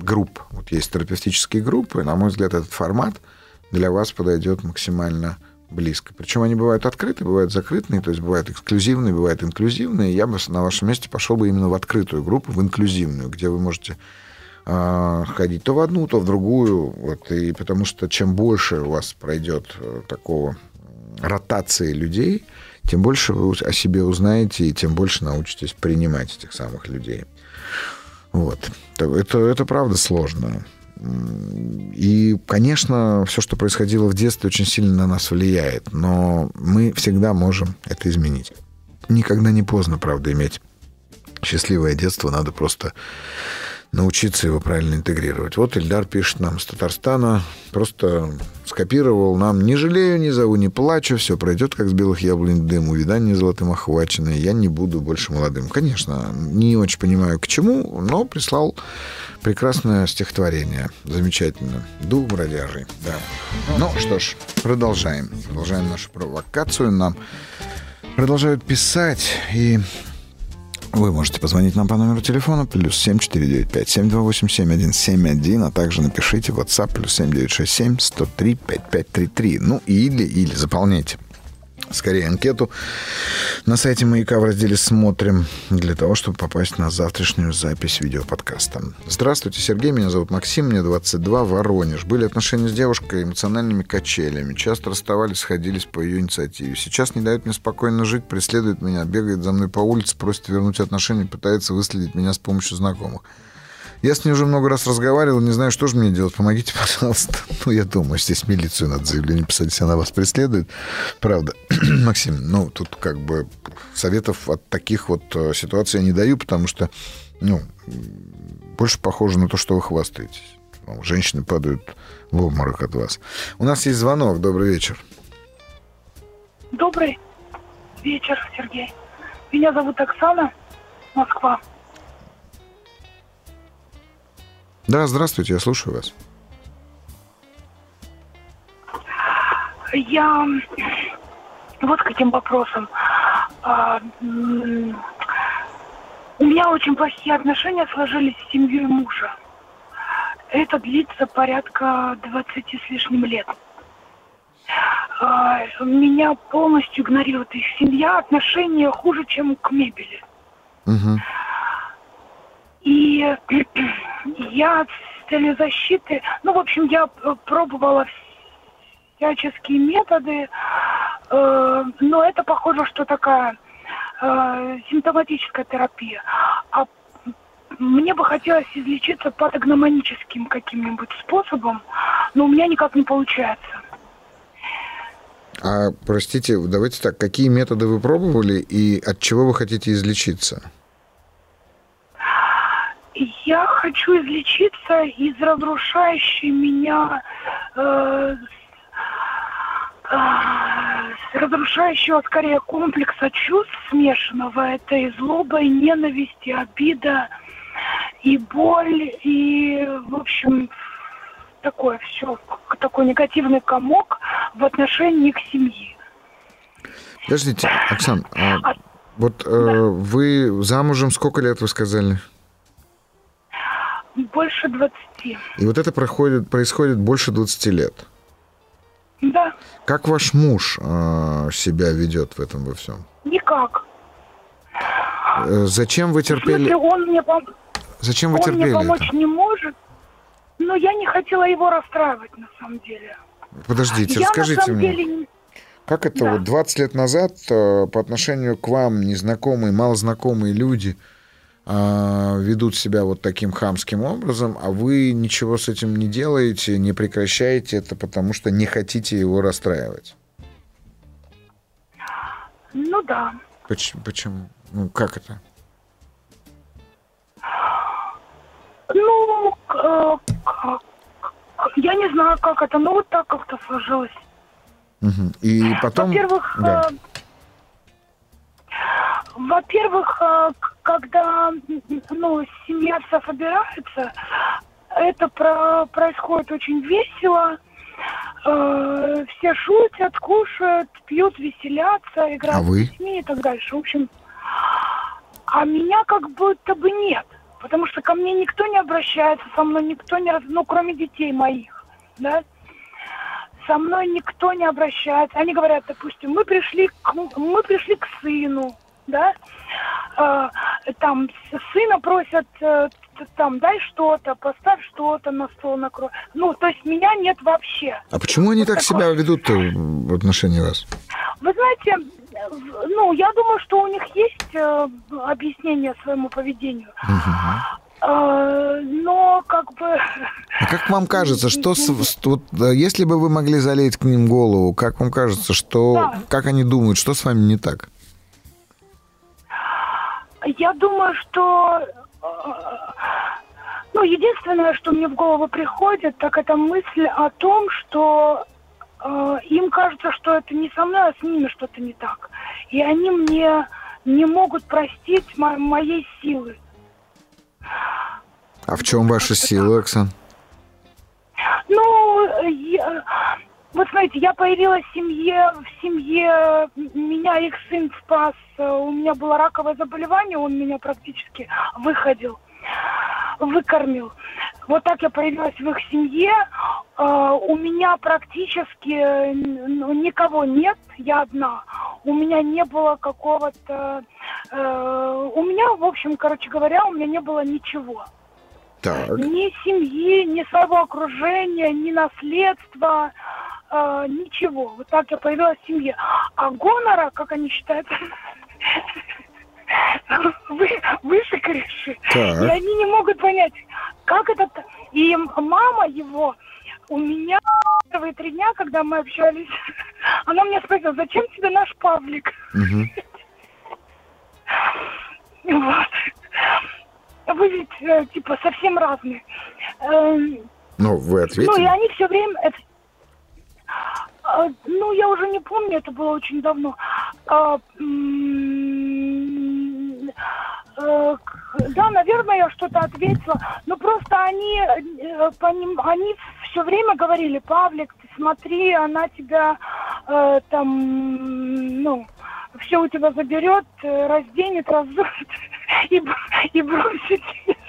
групп. Вот есть терапевтические группы. На мой взгляд, этот формат для вас подойдет максимально близко. Причем они бывают открытые, бывают закрытые, то есть бывают эксклюзивные, бывают инклюзивные. Я бы на вашем месте пошел бы именно в открытую группу, в инклюзивную, где вы можете э, ходить то в одну, то в другую. Вот, и потому что чем больше у вас пройдет э, такого ротации людей, тем больше вы о себе узнаете, и тем больше научитесь принимать этих самых людей. Вот. Это, это правда сложно. И, конечно, все, что происходило в детстве, очень сильно на нас влияет, но мы всегда можем это изменить. Никогда не поздно, правда, иметь счастливое детство, надо просто научиться его правильно интегрировать. Вот Ильдар пишет нам с Татарстана, просто скопировал нам «Не жалею, не зову, не плачу, все пройдет, как с белых яблонь дым, увидание золотым охвачено, я не буду больше молодым». Конечно, не очень понимаю, к чему, но прислал прекрасное стихотворение. Замечательно. Дух бродяжий, да. Ну что ж, продолжаем. Продолжаем нашу провокацию. Нам продолжают писать и вы можете позвонить нам по номеру телефона плюс 7495 728 7171, а также напишите в WhatsApp плюс 7967 103 5533. Ну или, или заполняйте скорее анкету на сайте «Маяка» в разделе «Смотрим» для того, чтобы попасть на завтрашнюю запись видеоподкаста. Здравствуйте, Сергей, меня зовут Максим, мне 22, Воронеж. Были отношения с девушкой эмоциональными качелями. Часто расставались, сходились по ее инициативе. Сейчас не дает мне спокойно жить, преследует меня, бегает за мной по улице, просит вернуть отношения, пытается выследить меня с помощью знакомых. Я с ней уже много раз разговаривал, не знаю, что же мне делать. Помогите, *laughs* пожалуйста. Ну, я думаю, здесь милицию надо заявление писать, если она вас преследует. Правда. *clears throat* Максим, ну, тут как бы советов от таких вот э, ситуаций я не даю, потому что, ну, больше похоже на то, что вы хвастаетесь. Женщины падают в обморок от вас. У нас есть звонок. Добрый вечер. Добрый вечер, Сергей. Меня зовут Оксана, Москва. Да, здравствуйте, я слушаю вас. Я вот каким вопросом. А, у меня очень плохие отношения сложились с семьей мужа. Это длится порядка 20 с лишним лет. А, меня полностью игнорирует их семья, отношения хуже, чем к мебели. Угу. И *clears throat* я с целью защиты, ну, в общем, я пробовала всяческие методы, э, но это похоже, что такая э, симптоматическая терапия. А мне бы хотелось излечиться патогномоническим каким-нибудь способом, но у меня никак не получается. А, простите, давайте так, какие методы вы пробовали и от чего вы хотите излечиться? Я хочу излечиться из разрушающей меня э, э, разрушающего скорее комплекса чувств смешанного. Это и злоба, и ненависть, и обида, и боль, и, в общем, такое все, такой негативный комок в отношении к семье. Подождите, Оксан, а, а, вот э, да. вы замужем сколько лет, вы сказали? Больше 20. И вот это проходит, происходит больше 20 лет? Да. Как ваш муж э, себя ведет в этом во всем? Никак. Э, зачем вы терпели? В он мне пом... Зачем вы он терпели? Он мне помочь это? не может. Но я не хотела его расстраивать на самом деле. Подождите, я расскажите мне. Деле... Как это да. вот 20 лет назад э, по отношению к вам незнакомые, малознакомые люди ведут себя вот таким хамским образом, а вы ничего с этим не делаете, не прекращаете это, потому что не хотите его расстраивать? Ну да. Почему? почему? Ну, как это? Ну, я не знаю, как это, но вот так как-то сложилось. Угу. И потом... Во-первых, Да. э, во-первых, э, когда ну, семья вся собирается, это про- происходит очень весело. Э, все шутят, кушают, пьют, веселятся, играют А вы? с детьми и так дальше. В общем, а меня как будто бы нет. Потому что ко мне никто не обращается, со мной никто не... раз- Ну, кроме детей моих, да? Со мной никто не обращается. Они говорят, допустим, мы пришли к, мы пришли к сыну, да? Э, там сына просят, э, там, дай что-то, поставь что-то на стол, накрой. Ну, то есть меня нет вообще. А почему они Вот так такое. себя ведут в отношении вас? Вы знаете, э, ну, я думаю, что у них есть э, объяснение своему поведению. Э, но как бы... А как вам кажется, *laughs* что с- вот, э, если бы вы могли залезть к ним голову, как вам кажется, что Да. как они думают, что с вами не так? Я думаю, что... э, Ну, единственное, что мне в голову приходит, так это мысль о том, что э, им кажется, что это не со мной, а с ними что-то не так. И они мне не могут простить мо- моей силы. А в чем ваша сила, Оксан? Ну, я- вот знаете, я появилась в семье, в семье, меня их сын спас, э, у меня было раковое заболевание, он меня практически выходил, выкормил. Вот так я появилась в их семье, Э, у меня практически э, ну, никого нет, я одна. У меня не было какого-то, у меня, в общем, короче говоря, у меня не было ничего Так. ни семьи, ни своего окружения, ни наследства, э, ничего. Вот так я появилась в семье. А гонора, как они считают, *laughs* вы- выше крыши. Так. И они не могут понять, как это... И мама его у меня первые три дня, когда мы общались, *laughs* она мне спросила, зачем тебе наш Павлик? Мгм. *laughs* Вот. Вы ведь, э, типа, совсем разные. Эм, Ну, вы ну, и ответили. они все время... А, ну, я уже не помню, это было очень давно. А, э, да, наверное, я что-то ответила. Но просто они, э, поним- они все время говорили, Павлик, ты смотри, она тебя э, там, ну, все у тебя заберет, э, разденет, разует *laughs* и, и бросит.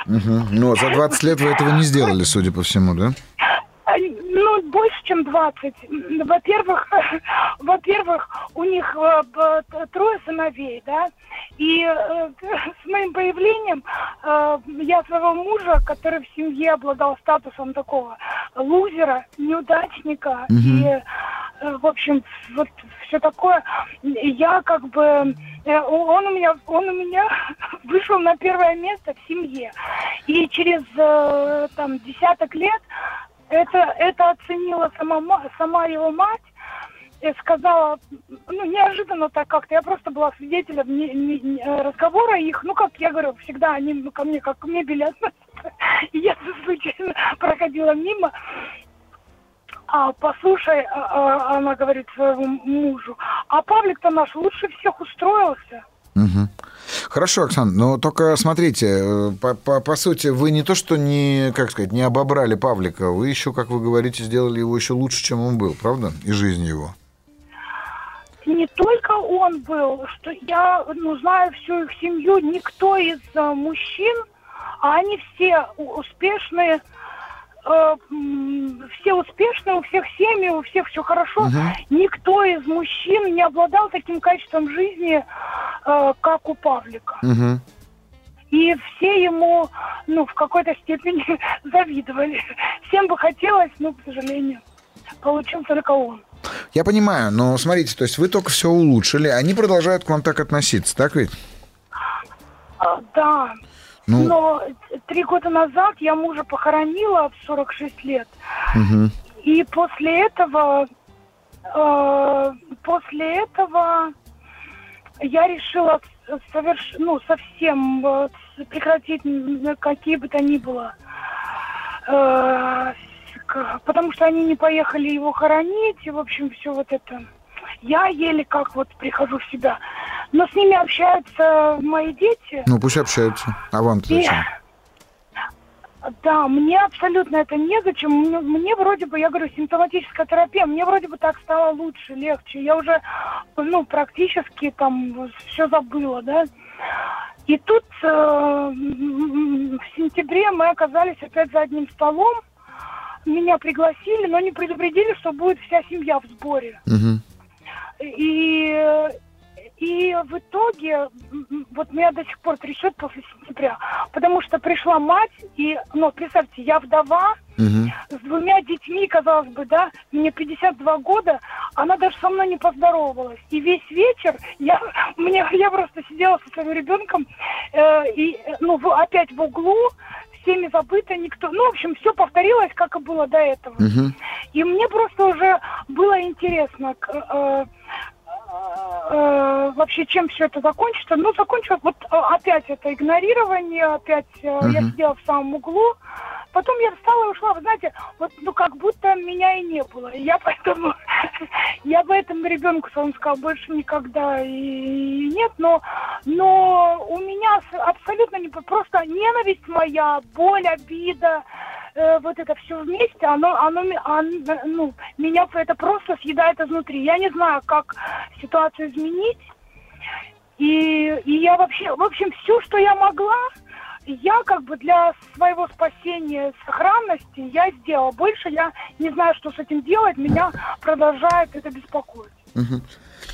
Мгм. Ну, за 20 лет вы этого не сделали, судя по всему, да? А, Ну, больше, чем 20. М, Во-первых, *laughs* во-первых, у них э, трое сыновей, да, и э, *laughs* с моим появлением э, я своего мужа, который в семье обладал статусом такого лузера, неудачника Мгм. и, в общем, вот все такое, я как бы он у меня он у меня *laughs* вышел на первое место в семье, и через там десяток лет это, это оценила сама, ма- сама его мать и сказала, ну, неожиданно так как-то. Я просто была свидетелем не- не- не- э, разговора их. Ну, как я говорю, всегда они ко мне как к мебели относятся. И я случайно проходила мимо. А, послушай, а, а, она говорит своему мужу, а Павлик-то наш лучше всех устроился. Мгм. Хорошо, Оксан, но только смотрите, э, по, по- по сути, вы не то, что не, как сказать, не обобрали Павлика, вы еще, как вы говорите, сделали его еще лучше, чем он был, правда? И жизнь его. не только он был, что я ну, знаю всю их семью, никто из э, мужчин, а они все успешные, э, все успешные, у всех семьи, у всех все хорошо. Мгм. Никто из мужчин не обладал таким качеством жизни, э, как у Павлика. Мгм. И все ему, ну, в какой-то степени *laughs* завидовали. Всем бы хотелось, но, к сожалению, получил только он. Я понимаю, но смотрите, то есть вы только все улучшили, они продолжают к вам так относиться, так ведь? А, Да, Ну, Но три года назад я мужа похоронила в 46 лет. мгм. И после этого, э, после этого я решила соверш... ну, совсем прекратить какие бы то ни было э, потому что они не поехали его хоронить, и, в общем, все вот это. Я еле как вот прихожу в себя. Но с ними общаются мои дети. Ну, пусть общаются. А вам-то зачем? И... Да, мне абсолютно это незачем. Мне, вроде бы, я говорю, симптоматическая терапия, мне вроде бы так стало лучше, легче. Я уже, ну, практически там все забыла, да. И тут э, в сентябре мы оказались опять за одним столом. Меня пригласили, но не предупредили, что будет вся семья в сборе. Угу. И и в итоге, вот меня до сих пор трясет после сентября, потому что пришла мать, и, ну, представьте, я вдова, угу. с двумя детьми, казалось бы, да, мне 52 года, она даже со мной не поздоровалась. И весь вечер я, мне, я просто сидела со своим ребенком, э, и, ну, в, опять в углу, всеми забыто, никто... Ну, в общем, все повторилось, как и было до этого. Угу. И мне просто уже было интересно, э, э, вообще чем все это закончится. Ну, закончилось вот э, опять это игнорирование, опять э, uh-huh. я сидела в самом углу. Потом я встала и ушла, вы знаете, вот ну как будто меня и не было. И я поэтому, *laughs* я бы этому ребенку своему сказала, больше никогда и нет, но, но у меня абсолютно не просто ненависть моя, боль, обида, э, вот это все вместе, оно, оно, оно, ну, меня это просто съедает изнутри. Я не знаю, как ситуацию изменить. И, и я вообще, в общем, все, что я могла, я как бы для своего спасения, сохранности я сделала. Больше я не знаю, что с этим делать. Меня продолжает это беспокоить.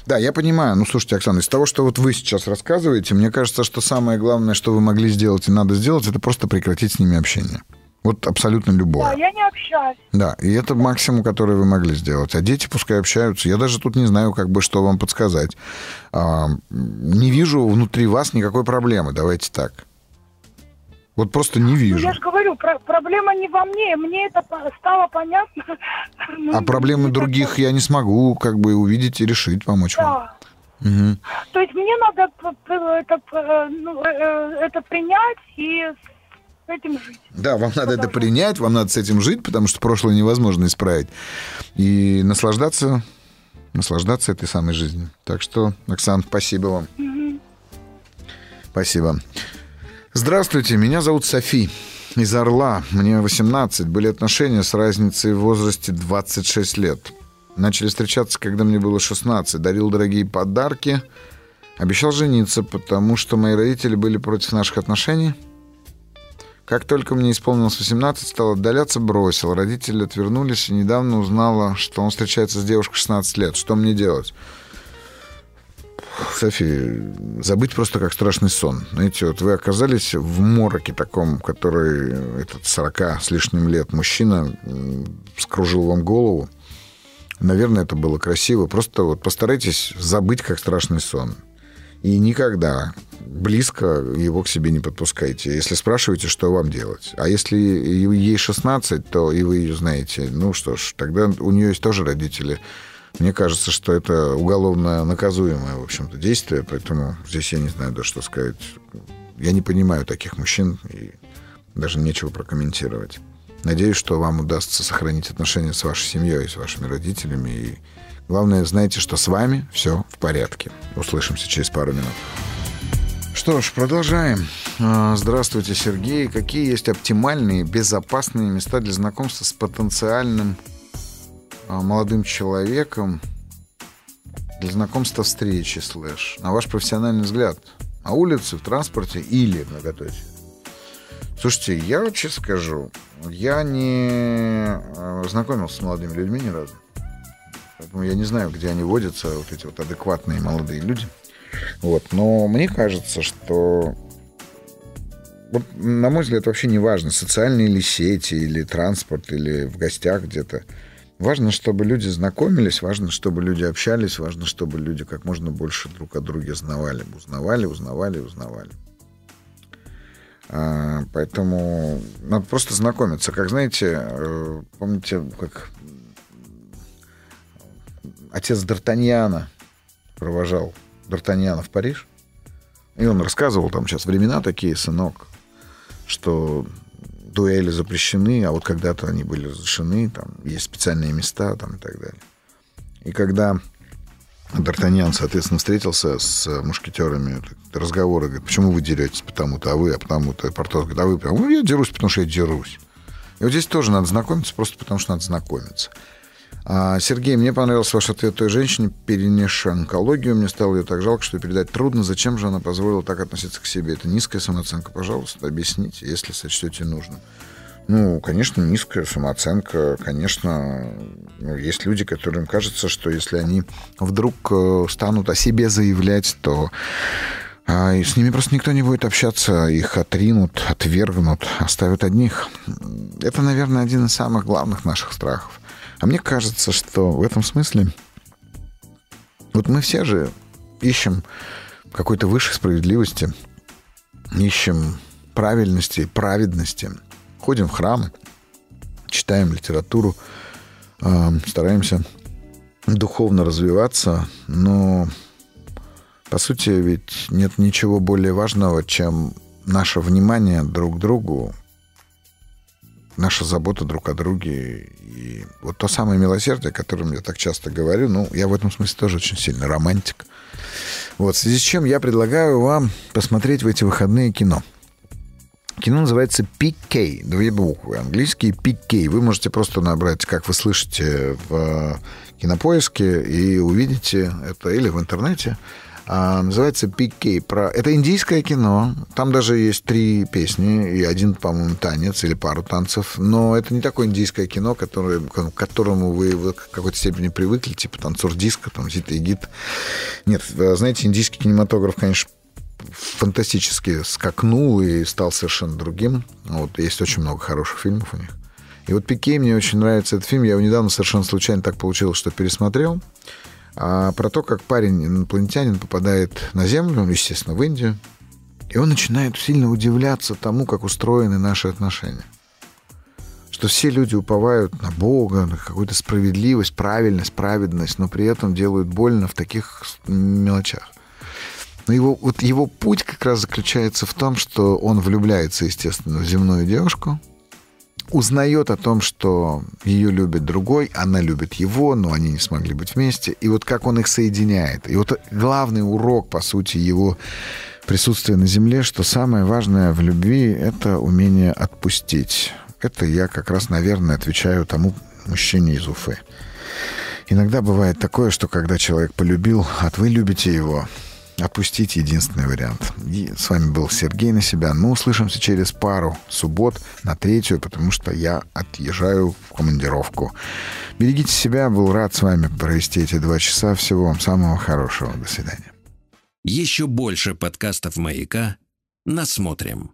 Да, я понимаю. Ну, слушайте, Оксана, из того, что вот вы сейчас рассказываете, мне кажется, что самое главное, что вы могли сделать и надо сделать, это просто прекратить с ними общение. Вот абсолютно любое. Да, я не общаюсь. Да, и это максимум, который вы могли сделать. А дети пускай общаются. Я даже тут не знаю, как бы, что вам подсказать. А, не вижу внутри вас никакой проблемы. Давайте так. Вот просто не вижу. Ну, я же говорю, про- проблема не во мне, мне это стало понятно. А проблемы других я не смогу как бы увидеть и решить, помочь да. вам. Угу. То есть мне надо это, ну, э, э, это принять и с этим жить. Да, вам надо это принять, вам надо с этим жить, потому что прошлое невозможно исправить. И наслаждаться, наслаждаться этой самой жизнью. Так что, Оксан, спасибо вам. Угу. Спасибо. Здравствуйте, меня зовут Софи из Орла. Мне 18. Были отношения с разницей в возрасте 26 лет. Начали встречаться, когда мне было 16. Дарил дорогие подарки. Обещал жениться, потому что мои родители были против наших отношений. Как только мне исполнилось 18, стал отдаляться, бросил. Родители отвернулись и недавно узнала, что он встречается с девушкой 16 лет. Что мне делать? Софи, забыть просто как страшный сон. Знаете, вот вы оказались в мороке таком, который этот 40 с лишним лет мужчина скружил вам голову. Наверное, это было красиво. Просто вот постарайтесь забыть как страшный сон. И никогда близко его к себе не подпускайте. Если спрашиваете, что вам делать. А если ей 16, то и вы ее знаете. Ну что ж, тогда у нее есть тоже родители мне кажется, что это уголовно наказуемое, в общем-то, действие, поэтому здесь я не знаю даже, что сказать. Я не понимаю таких мужчин, и даже нечего прокомментировать. Надеюсь, что вам удастся сохранить отношения с вашей семьей, с вашими родителями. И главное, знайте, что с вами все в порядке. Услышимся через пару минут. Что ж, продолжаем. А, здравствуйте, Сергей. Какие есть оптимальные, безопасные места для знакомства с потенциальным молодым человеком для знакомства встречи, слэш, на ваш профессиональный взгляд, на улице, в транспорте или многоточие? Слушайте, я вот честно скажу, я не а, знакомился с молодыми людьми ни разу. Поэтому я не знаю, где они водятся, вот эти вот адекватные молодые люди. Вот. Но мне кажется, что вот, на мой взгляд, вообще не важно, социальные ли сети, или транспорт, или в гостях где-то. Важно, чтобы люди знакомились, важно, чтобы люди общались, важно, чтобы люди как можно больше друг о друге знавали, узнавали, узнавали, узнавали. А, поэтому надо просто знакомиться. Как знаете, э, помните, как отец Д'Артаньяна провожал Д'Артаньяна в Париж? И он рассказывал, там сейчас времена такие, сынок, что дуэли запрещены, а вот когда-то они были разрешены, там есть специальные места там и так далее. И когда Д'Артаньян, соответственно, встретился с мушкетерами, разговоры, говорит, почему вы деретесь потому-то, а вы, а потому-то, Портос говорит, а вы, ну, я дерусь, потому что я дерусь. И вот здесь тоже надо знакомиться, просто потому что надо знакомиться. А, Сергей, мне понравился ваш ответ той женщине, перенесшей онкологию. Мне стало ее так жалко, что передать трудно. Зачем же она позволила так относиться к себе? Это низкая самооценка, пожалуйста, объясните, если сочтете нужным. Ну, конечно, низкая самооценка, конечно, ну, есть люди, которым кажется, что если они вдруг э, станут о себе заявлять, то а, с ними просто никто не будет общаться, их отринут, отвергнут, оставят одних. Это, наверное, один из самых главных наших страхов. А мне кажется, что в этом смысле вот мы все же ищем какой-то высшей справедливости, ищем правильности, праведности, ходим в храмы, читаем литературу, а, стараемся духовно развиваться, но по сути ведь нет ничего более важного, чем наше внимание друг к другу, наша забота друг о друге. И вот то самое милосердие, о котором я так часто говорю, ну, я в этом смысле тоже очень сильно романтик. Вот, в связи с чем я предлагаю вам посмотреть в эти выходные кино. Кино называется PK, две буквы, английский PK. Вы можете просто набрать, как вы слышите, в кинопоиске и увидите это или в интернете. А, называется PK. Про... Это индийское кино. Там даже есть три песни и один, по-моему, танец или пару танцев. Но это не такое индийское кино, которое, к которому вы в какой-то степени привыкли, типа танцор диска, там, Зита и Гит. Нет, знаете, индийский кинематограф, конечно, фантастически скакнул и стал совершенно другим. Вот есть очень много хороших фильмов у них. И вот «Пике» мне очень нравится этот фильм. Я его недавно совершенно случайно так получилось, что пересмотрел а про то, как парень, инопланетянин, попадает на Землю, ну, естественно, в Индию, и он начинает сильно удивляться тому, как устроены наши отношения. Что все люди уповают на Бога, на какую-то справедливость, правильность, праведность, но при этом делают больно в таких мелочах. Но его, вот его путь как раз заключается в том, что он влюбляется, естественно, в земную девушку – узнает о том, что ее любит другой, она любит его, но они не смогли быть вместе. И вот как он их соединяет. И вот главный урок, по сути, его присутствия на Земле, что самое важное в любви — это умение отпустить. Это я как раз, наверное, отвечаю тому мужчине из Уфы. Иногда бывает такое, что когда человек полюбил, а вы любите его, Отпустить единственный вариант. И с вами был Сергей на себя. Мы услышимся через пару суббот на третью, потому что я отъезжаю в командировку. Берегите себя. Был рад с вами провести эти два часа. Всего вам самого хорошего. До свидания. Еще больше подкастов «Маяка» насмотрим.